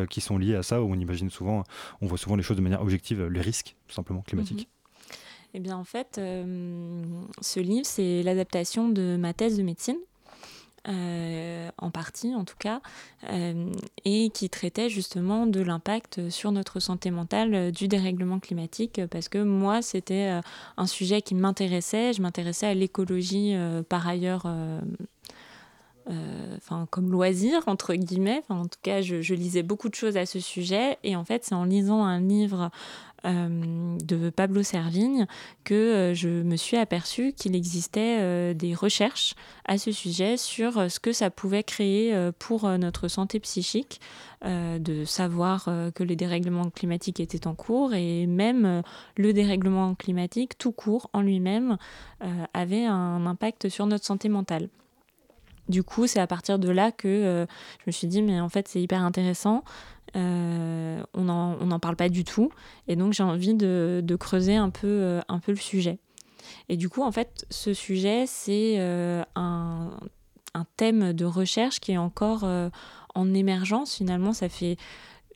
qui sont liées à ça, où on imagine souvent, on voit souvent les choses de manière objective, les risques, tout simplement, climatiques. Eh bien, en fait, euh, ce livre, c'est l'adaptation de ma thèse de médecine. Euh, en partie en tout cas, euh, et qui traitait justement de l'impact sur notre santé mentale du dérèglement climatique, parce que moi, c'était un sujet qui m'intéressait, je m'intéressais à l'écologie par ailleurs enfin comme loisir entre guillemets. en tout cas, je, lisais beaucoup de choses à ce sujet et en fait, c'est en lisant un livre euh, de Pablo Servigne que euh, je me suis aperçue qu'il existait euh, des recherches à ce sujet sur ce que ça pouvait créer pour notre santé psychique, de savoir que les dérèglements climatiques étaient en cours et même le dérèglement climatique tout court en lui-même avait un impact sur notre santé mentale. Du coup, c'est à partir de là que je me suis dit, mais en fait, c'est hyper intéressant. Euh, on n'en parle pas du tout. Et donc j'ai envie de, creuser un peu, euh, un peu le sujet. Et du coup, en fait, ce sujet, c'est euh, un, thème de recherche qui est encore en émergence. Finalement, ça fait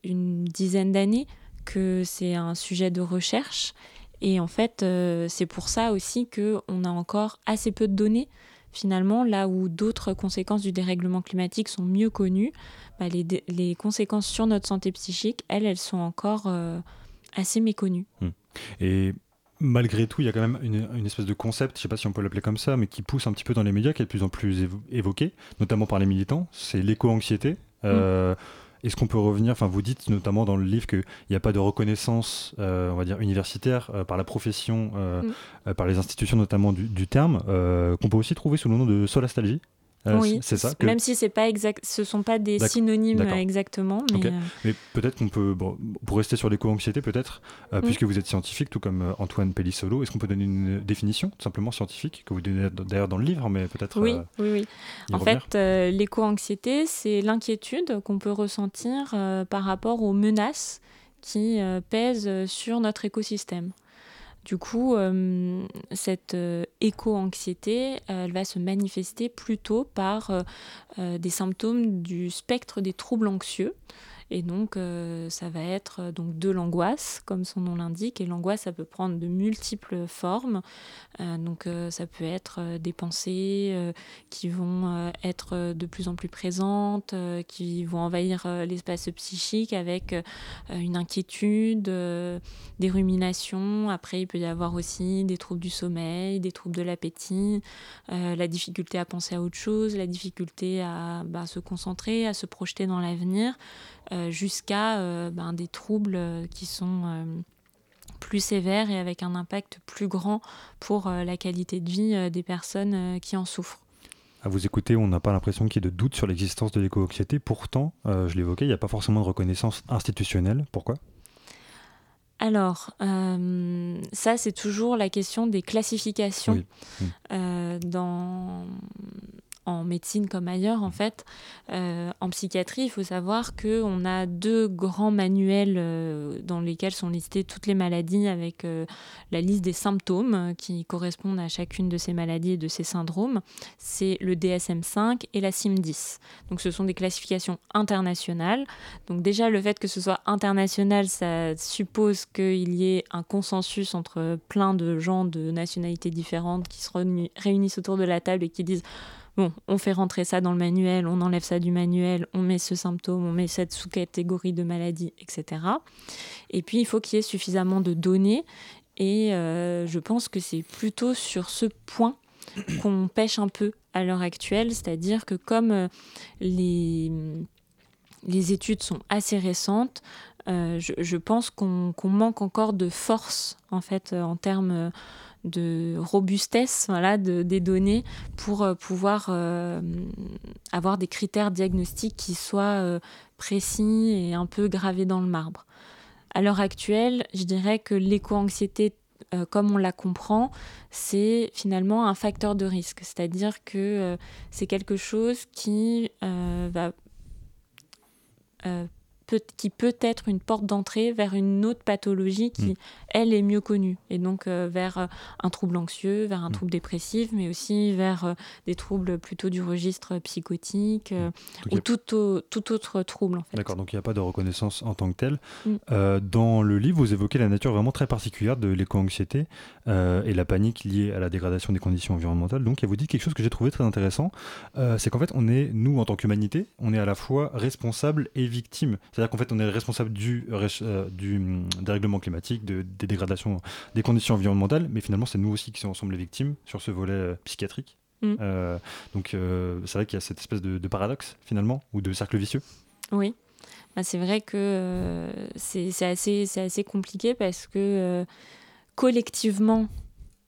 une dizaine d'années que c'est un sujet de recherche. Et en fait, c'est pour ça aussi qu'on a encore assez peu de données finalement, là où d'autres conséquences du dérèglement climatique sont mieux connues, bah, les, conséquences sur notre santé psychique, elles, elles sont encore euh, assez méconnues. Hmm. Et malgré tout, il y a quand même une, espèce de concept, je ne sais pas si on peut l'appeler comme ça, mais qui pousse un petit peu dans les médias, qui est de plus en plus évoqué, notamment par les militants, c'est l'éco-anxiété. Euh, hmm. Est-ce qu'on peut revenir, enfin vous dites notamment dans le livre qu'il n'y a pas de reconnaissance, euh, on va dire, universitaire par la profession, mm. par les institutions notamment du, du terme, qu'on peut aussi trouver sous le nom de solastalgie? Euh, oui, c'est ça. Même si c'est pas exact, ce sont pas des synonymes exactement, mais, euh, mais peut-être qu'on peut, bon, pour rester sur l'éco-anxiété, peut-être, euh, mm. puisque vous êtes scientifique, tout comme Antoine Pellissolo, est-ce qu'on peut donner une définition tout simplement scientifique que vous donnez d'ailleurs dans le livre, mais peut-être. Oui, oui, oui. En fait, l'éco-anxiété, c'est l'inquiétude qu'on peut ressentir par rapport aux menaces qui pèsent sur notre écosystème. Du coup, euh, cette euh, éco-anxiété, elle va se manifester plutôt par euh, des symptômes du spectre des troubles anxieux. Et donc, euh, ça va être euh, donc de l'angoisse, comme son nom l'indique. Et l'angoisse, ça peut prendre de multiples formes. Euh, donc, ça peut être des pensées qui vont être de plus en plus présentes, qui vont envahir l'espace psychique avec une inquiétude, des ruminations. Après, il peut y avoir aussi des troubles du sommeil, des troubles de l'appétit, la difficulté à penser à autre chose, la difficulté à bah, se concentrer, à se projeter dans l'avenir. Euh, jusqu'à euh, ben, des troubles euh, qui sont plus sévères et avec un impact plus grand pour la qualité de vie des personnes qui en souffrent. À vous écouter, on n'a pas l'impression qu'il y ait de doute sur l'existence de l'éco-anxiété. Pourtant, je l'évoquais, il n'y a pas forcément de reconnaissance institutionnelle. Pourquoi? Alors, ça, c'est toujours la question des classifications dans, en médecine comme ailleurs, en fait. Euh, en psychiatrie, il faut savoir qu'on a deux grands manuels euh, dans lesquels sont listées toutes les maladies avec euh, la liste des symptômes qui correspondent à chacune de ces maladies et de ces syndromes. C'est le DSM-5 et la CIM-10. Donc ce sont des classifications internationales. Donc déjà, le fait que ce soit international, ça suppose qu'il y ait un consensus entre plein de gens de nationalités différentes qui se réunissent autour de la table et qui disent bon, on fait rentrer ça dans le manuel, on enlève ça du manuel, on met ce symptôme, on met cette sous-catégorie de maladie, etc. Et puis, il faut qu'il y ait suffisamment de données. Et euh, je pense que c'est plutôt sur ce point (clears throat) qu'on pêche un peu à l'heure actuelle, c'est-à-dire que comme euh, les, les études sont assez récentes, euh, je, pense qu'on manque encore de force en fait en termes de robustesse voilà, de, des données pour euh, pouvoir euh, avoir des critères diagnostiques qui soient euh, précis et un peu gravés dans le marbre. À l'heure actuelle, je dirais que l'éco-anxiété comme on la comprend, c'est finalement un facteur de risque. C'est-à-dire que c'est quelque chose qui va qui peut être une porte d'entrée vers une autre pathologie qui, mm. elle, est mieux connue. Et donc euh, vers euh, un trouble anxieux, vers un mm. trouble dépressif, mais aussi vers euh, des troubles plutôt du registre psychotique mm. ou tout, tout, autre trouble. En fait. D'accord, donc il n'y a pas de reconnaissance en tant que telle. dans le livre, vous évoquez la nature vraiment très particulière de l'éco-anxiété et la panique liée à la dégradation des conditions environnementales. Donc, il vous dit quelque chose que j'ai trouvé très intéressant, c'est qu'en fait, on est, nous, en tant qu'humanité, on est à la fois responsable et victime. C'est-à-dire qu'en fait, on est responsable du, euh, du hum, dérèglement climatique, de, des dégradations des conditions environnementales, mais finalement, c'est nous aussi qui sommes les victimes sur ce volet euh, psychiatrique. Mm. donc c'est vrai qu'il y a cette espèce de, paradoxe finalement, ou de cercle vicieux. Oui, bah, c'est vrai que c'est assez, assez compliqué parce que collectivement,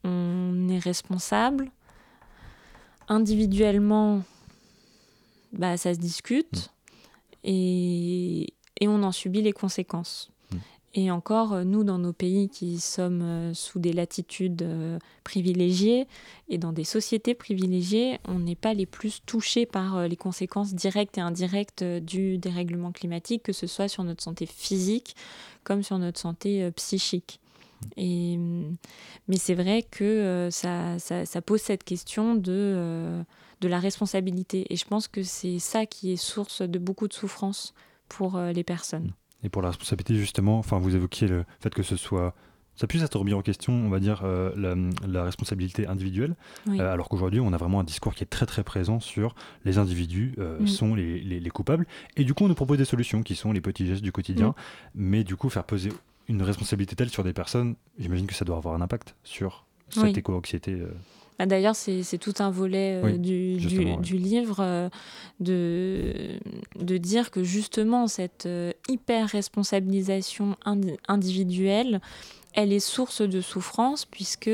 on est responsable. Individuellement, bah, ça se discute. Mm. Et, et on en subit les conséquences. Mm. Et encore, euh, nous, dans nos pays qui sommes euh, sous des latitudes euh, privilégiées et dans des sociétés privilégiées, on n'est pas les plus touchés par les conséquences directes et indirectes du dérèglement climatique, que ce soit sur notre santé physique comme sur notre santé psychique. Et, mm, mais c'est vrai que ça, ça, ça, pose cette question de, de la responsabilité. Et je pense que c'est ça qui est source de beaucoup de souffrance pour euh, les personnes. Et pour la responsabilité, justement, enfin, vous évoquiez le fait que ce soit ça puisse être remis en question, on va dire, euh, la, responsabilité individuelle, euh, alors qu'aujourd'hui, on a vraiment un discours qui est très très présent sur les individus mm. sont les, les, coupables, et du coup, on nous propose des solutions qui sont les petits gestes du quotidien, mm. mais du coup, faire peser une responsabilité telle sur des personnes, j'imagine que ça doit avoir un impact sur cette éco-anxiété. D'ailleurs, c'est tout un volet euh, du, du, livre euh, de, de dire que justement cette euh, hyper-responsabilisation individuelle, elle est source de souffrance puisque,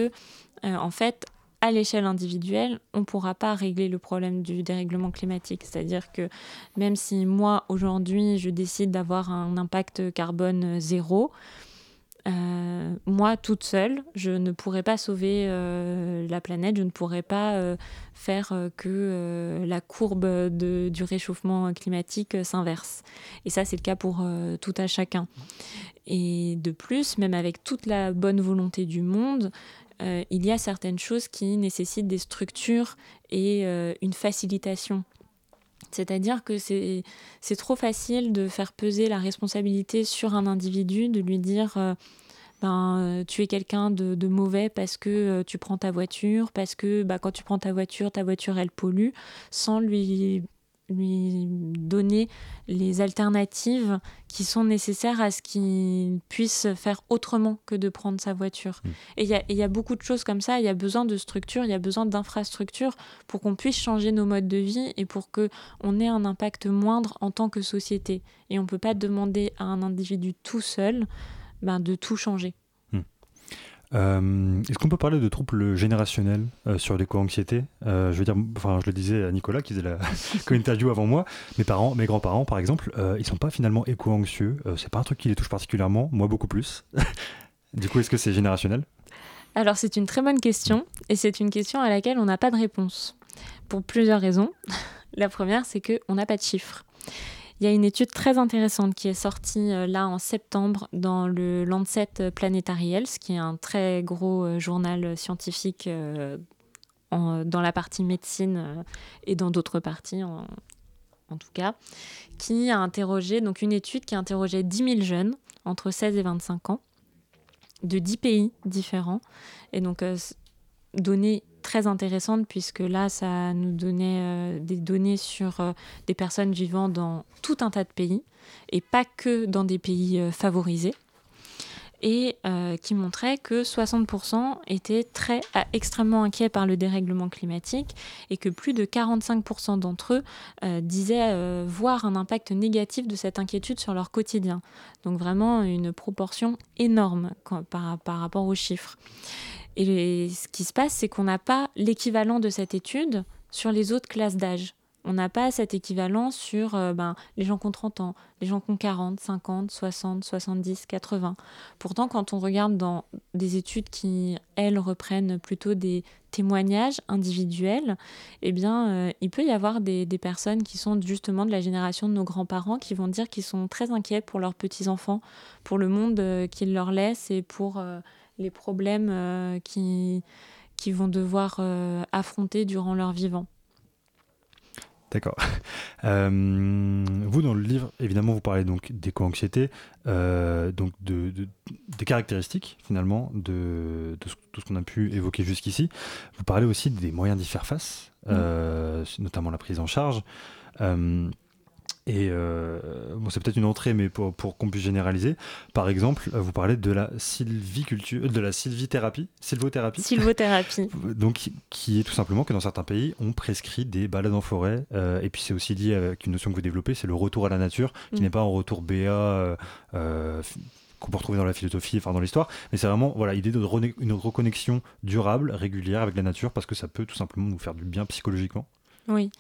en fait, à l'échelle individuelle, on ne pourra pas régler le problème du dérèglement climatique. C'est-à-dire que même si moi, aujourd'hui, je décide d'avoir un impact carbone zéro, euh, moi, toute seule, je ne pourrais pas sauver euh, la planète, je ne pourrais pas euh, faire que la courbe de, du réchauffement climatique s'inverse. Et ça, c'est le cas pour tout à chacun. Et de plus, même avec toute la bonne volonté du monde, il y a certaines choses qui nécessitent des structures et une facilitation c'est-à-dire que c'est trop facile de faire peser la responsabilité sur un individu, de lui dire euh, ben, euh, tu es quelqu'un de, mauvais parce que euh, tu prends ta voiture, parce que bah, quand tu prends ta voiture, ta voiture elle pollue, sans lui lui donner les alternatives qui sont nécessaires à ce qu'il puisse faire autrement que de prendre sa voiture. Mm. Et il y, a beaucoup de choses comme ça, il y a besoin de structures, il y a besoin d'infrastructures pour qu'on puisse changer nos modes de vie et pour qu'on ait un impact moindre en tant que société. Et on ne peut pas demander à un individu tout seul ben, de tout changer. Euh, est-ce qu'on peut parler de troubles générationnels euh, sur l'éco-anxiété euh, Je veux dire, enfin, je le disais à Nicolas qui faisait la (laughs) interview avant moi. Mes parents, mes grands-parents, par exemple, ils sont pas finalement éco-anxieux. c'est pas un truc qui les touche particulièrement. Moi, beaucoup plus. (laughs) du coup, est-ce que c'est générationnel? Alors, c'est une très bonne question et c'est une question à laquelle on n'a pas de réponse pour plusieurs raisons. (laughs) la première, c'est que on n'a pas de chiffres. Il y a une étude très intéressante qui est sortie euh, là en septembre dans le Lancet Planetary Health, qui est un très gros euh, journal scientifique euh, dans la partie médecine et dans d'autres parties en, tout cas, qui a interrogé, donc une étude qui a interrogé 10 000 jeunes entre 16 et 25 ans de 10 pays différents. Et donc, données très intéressante puisque là, ça nous donnait euh, des données sur euh, des personnes vivant dans tout un tas de pays et pas que dans des pays euh, favorisés et qui montrait que 60% étaient très extrêmement inquiets par le dérèglement climatique et que plus de 45% d'entre eux disaient voir un impact négatif de cette inquiétude sur leur quotidien. Donc vraiment une proportion énorme par, par rapport aux chiffres. Et ce qui se passe, c'est qu'on n'a pas l'équivalent de cette étude sur les autres classes d'âge. On n'a pas cet équivalent sur euh, ben, les gens qui ont 30 ans, les gens qui ont 40, 50, 60, 70, 80. Pourtant, quand on regarde dans des études qui, elles, reprennent plutôt des témoignages individuels, eh bien, euh, il peut y avoir des, personnes qui sont justement de la génération de nos grands-parents qui vont dire qu'ils sont très inquiets pour leurs petits-enfants, pour le monde euh, qu'ils leur laissent et pour les problèmes euh, qui, qui vont devoir euh, affronter durant leur vivant. D'accord. (laughs) Euh, vous, dans le livre, évidemment, vous parlez donc d'éco-anxiété, donc de, des caractéristiques, finalement, de, tout ce qu'on a pu évoquer jusqu'ici. Vous parlez aussi des moyens d'y faire face, notamment la prise en charge. Et euh, bon, c'est peut-être une entrée, mais pour, pour qu'on puisse généraliser, par exemple, vous parlez de la sylviculture, de la sylvithérapie, sylvothérapie. Sylvothérapie. (laughs) Donc, qui est tout simplement que dans certains pays, on prescrit des balades en forêt. et puis, c'est aussi lié avec une notion que vous développez, c'est le retour à la nature, qui mm. n'est pas un retour BA qu'on peut retrouver dans la philosophie, enfin dans l'histoire, mais c'est vraiment voilà l'idée de une reconnexion durable, régulière avec la nature, parce que ça peut tout simplement nous faire du bien psychologiquement. Oui.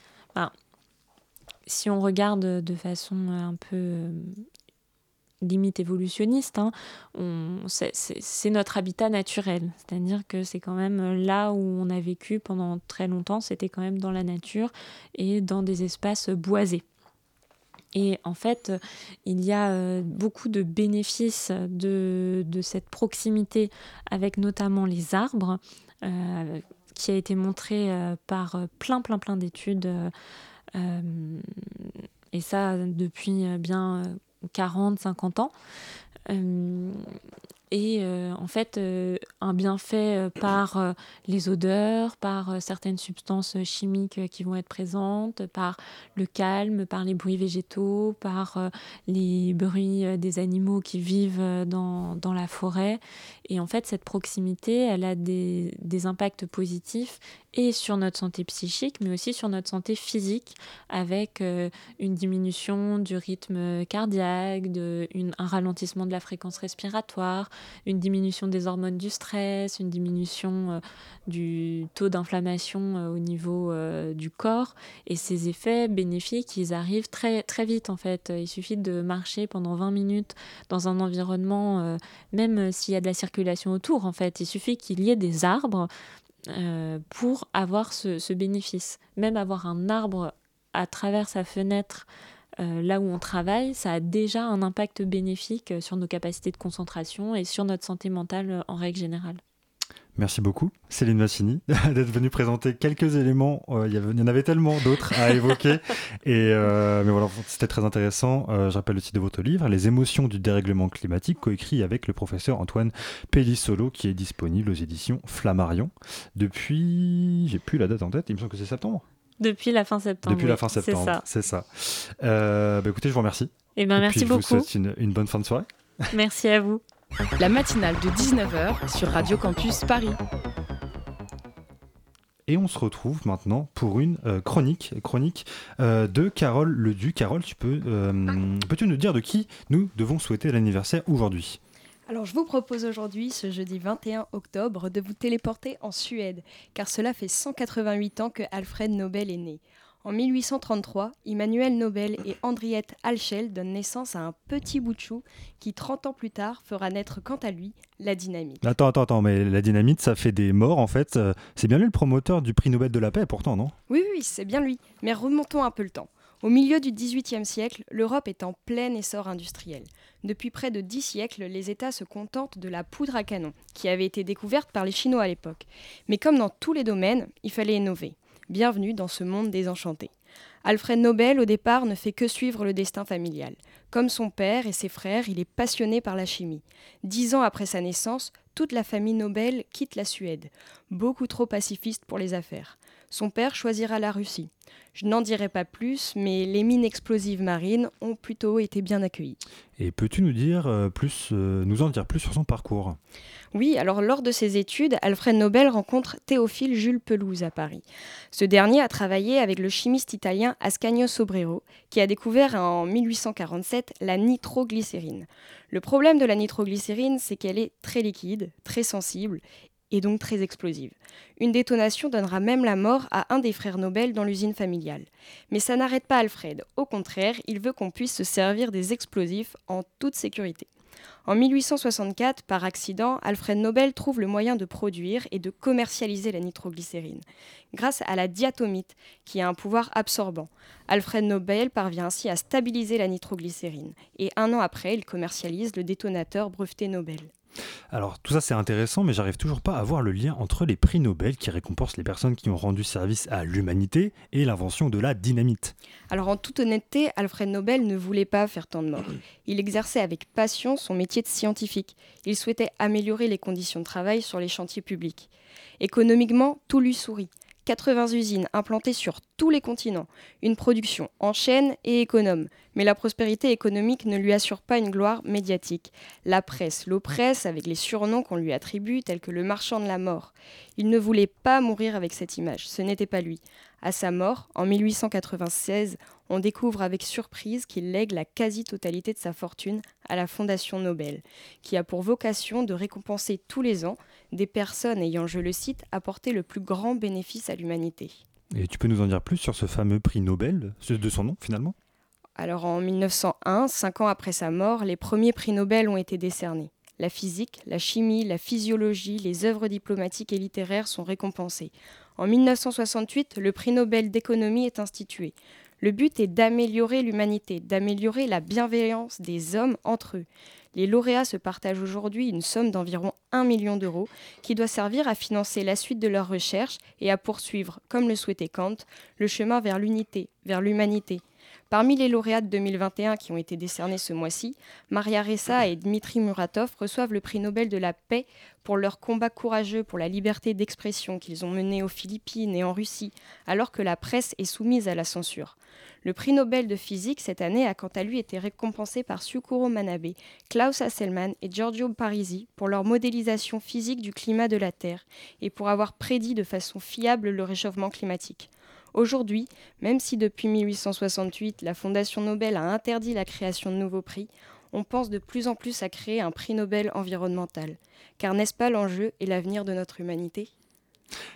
Si on regarde de façon un peu euh, limite évolutionniste, hein, c'est notre habitat naturel. C'est-à-dire que c'est quand même là où on a vécu pendant très longtemps, c'était quand même dans la nature et dans des espaces boisés. Et en fait, il y a euh, beaucoup de bénéfices de, cette proximité avec notamment les arbres, euh, qui a été montré par plein, plein, plein d'études. Et ça depuis bien 40, 50 ans et euh, en fait euh, un bienfait euh, par les odeurs, par certaines substances chimiques qui vont être présentes, par le calme, par les bruits végétaux, par les bruits des animaux qui vivent dans, dans, la forêt. Et en fait cette proximité, elle a des, des impacts positifs et sur notre santé psychique, mais aussi sur notre santé physique, avec une diminution du rythme cardiaque, une, un ralentissement de la fréquence respiratoire, une diminution des hormones du stress, une diminution euh, du taux d'inflammation euh, au niveau euh, du corps. Et ces effets bénéfiques, ils arrivent très, très vite en fait. Il suffit de marcher pendant 20 minutes dans un environnement, même s'il y a de la circulation autour en fait. Il suffit qu'il y ait des arbres pour avoir ce, ce bénéfice. Même avoir un arbre à travers sa fenêtre euh, là où on travaille, ça a déjà un impact bénéfique sur nos capacités de concentration et sur notre santé mentale euh, en règle générale. Merci beaucoup, Céline Massini, (laughs) d'être venue présenter quelques éléments. Euh, il, y en avait tellement d'autres à évoquer. (laughs) Et, mais voilà, c'était très intéressant. je rappelle le titre de votre livre, Les émotions du dérèglement climatique, coécrit avec le professeur Antoine Pellissolo, qui est disponible aux éditions Flammarion depuis. J'ai plus la date en tête, il me semble que c'est septembre. Depuis la fin septembre. Depuis la fin septembre, c'est ça. Euh, bah écoutez, je vous remercie. Et eh ben, merci beaucoup. Je vous souhaite une, bonne fin de soirée. Merci à vous. La matinale de 19h sur Radio Campus Paris. Et on se retrouve maintenant pour une euh, chronique, chronique euh, de Carole Ledu. Carole, tu peux, peux-tu nous dire de qui nous devons souhaiter l'anniversaire aujourd'hui? Alors je vous propose aujourd'hui, ce jeudi 21 octobre, de vous téléporter en Suède, car cela fait 188 ans que Alfred Nobel est né. En 1833, Emmanuel Nobel et Henriette Alchel donnent naissance à un petit bout de chou qui, 30 ans plus tard, fera naître quant à lui la dynamite. Attends, attends, attends, mais la dynamite, ça fait des morts en fait. Euh, c'est bien lui le promoteur du prix Nobel de la paix pourtant, non? Oui, oui, c'est bien lui. Mais remontons un peu le temps. Au milieu du XVIIIe siècle, l'Europe est en plein essor industriel. Depuis près de dix siècles, les États se contentent de la poudre à canon, qui avait été découverte par les Chinois à l'époque. Mais comme dans tous les domaines, il fallait innover. Bienvenue dans ce monde désenchanté. Alfred Nobel, au départ, ne fait que suivre le destin familial. Comme son père et ses frères, il est passionné par la chimie. Dix ans après sa naissance, toute la famille Nobel quitte la Suède, beaucoup trop pacifiste pour les affaires. Son père choisira la Russie. Je n'en dirai pas plus, mais les mines explosives marines ont plutôt été bien accueillies. Et peux-tu nous dire euh, plus, euh, nous en dire plus sur son parcours? Oui, alors lors de ses études, Alfred Nobel rencontre Théophile Jules Pelouse à Paris. Ce dernier a travaillé avec le chimiste italien Ascanio Sobrero, qui a découvert en 1847 la nitroglycérine. Le problème de la nitroglycérine, c'est qu'elle est très liquide, très sensible et donc très explosive. Une détonation donnera même la mort à un des frères Nobel dans l'usine familiale. Mais ça n'arrête pas Alfred, au contraire, il veut qu'on puisse se servir des explosifs en toute sécurité. En 1864, par accident, Alfred Nobel trouve le moyen de produire et de commercialiser la nitroglycérine, grâce à la diatomite, qui a un pouvoir absorbant. Alfred Nobel parvient ainsi à stabiliser la nitroglycérine, et un an après, il commercialise le détonateur breveté Nobel. Alors tout ça c'est intéressant, mais j'arrive toujours pas à voir le lien entre les prix Nobel qui récompensent les personnes qui ont rendu service à l'humanité et l'invention de la dynamite. Alors en toute honnêteté, Alfred Nobel ne voulait pas faire tant de morts. Il exerçait avec passion son métier de scientifique. Il souhaitait améliorer les conditions de travail sur les chantiers publics. Économiquement, tout lui sourit 80 usines implantées sur tous les continents, une production en chaîne et économe. Mais la prospérité économique ne lui assure pas une gloire médiatique. La presse l'oppresse avec les surnoms qu'on lui attribue, tels que le marchand de la mort. Il ne voulait pas mourir avec cette image, ce n'était pas lui. À sa mort, en 1896, on découvre avec surprise qu'il lègue la quasi-totalité de sa fortune à la Fondation Nobel, qui a pour vocation de récompenser tous les ans des personnes ayant, je le cite, apporté le plus grand bénéfice à l'humanité. Et tu peux nous en dire plus sur ce fameux prix Nobel, de son nom finalement? Alors en 1901, cinq ans après sa mort, les premiers prix Nobel ont été décernés. La physique, la chimie, la physiologie, les œuvres diplomatiques et littéraires sont récompensées. En 1968, le prix Nobel d'économie est institué. Le but est d'améliorer l'humanité, d'améliorer la bienveillance des hommes entre eux. Les lauréats se partagent aujourd'hui une somme d'environ 1 million d'euros qui doit servir à financer la suite de leurs recherches et à poursuivre, comme le souhaitait Kant, le chemin vers l'unité, vers l'humanité. Parmi les lauréats de 2021 qui ont été décernés ce mois-ci, Maria Ressa et Dmitri Muratov reçoivent le prix Nobel de la paix pour leur combat courageux pour la liberté d'expression qu'ils ont mené aux Philippines et en Russie, alors que la presse est soumise à la censure. Le prix Nobel de physique cette année a quant à lui été récompensé par Syukuro Manabe, Klaus Hasselmann et Giorgio Parisi pour leur modélisation physique du climat de la Terre et pour avoir prédit de façon fiable le réchauffement climatique. Aujourd'hui, même si depuis 1868 la Fondation Nobel a interdit la création de nouveaux prix, on pense de plus en plus à créer un prix Nobel environnemental. Car n'est-ce pas l'enjeu et l'avenir de notre humanité?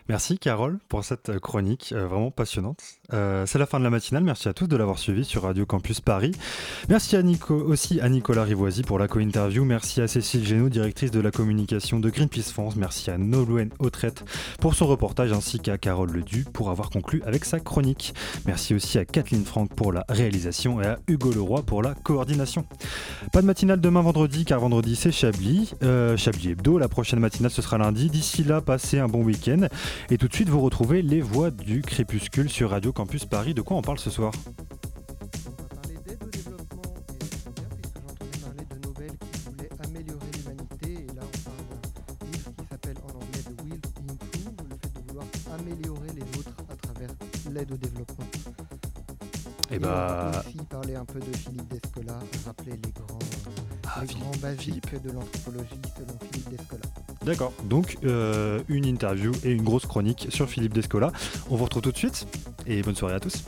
Merci Carole pour cette chronique euh, vraiment passionnante. Euh, c'est la fin de la matinale. Merci à tous de l'avoir suivi sur Radio Campus Paris. Merci aussi à Nicolas Rivoisi pour la co-interview. Merci à Cécile Génaud, directrice de la communication de Greenpeace France. Merci à Nolwenn Autrette pour son reportage ainsi qu'à Carole Ledu pour avoir conclu avec sa chronique. Merci aussi à Kathleen Franck pour la réalisation et à Hugo Leroy pour la coordination. Pas de matinale demain vendredi car vendredi c'est Chablis. Euh, Chablis Hebdo. La prochaine matinale ce sera lundi. D'ici là, passez un bon week-end. Et tout de suite, vous retrouvez les voix du crépuscule sur Radio Campus Paris. De quoi on parle ce soir améliorer les autres à travers l'aide au développement. Et, bah... on va aussi parler un peu de Philippe Descola, rappeler les grands, ah, les grands basiques de l'anthropologie selon Philippe Descola. D'accord, donc euh, une interview et une grosse chronique sur Philippe Descola. On vous retrouve tout de suite et bonne soirée à tous.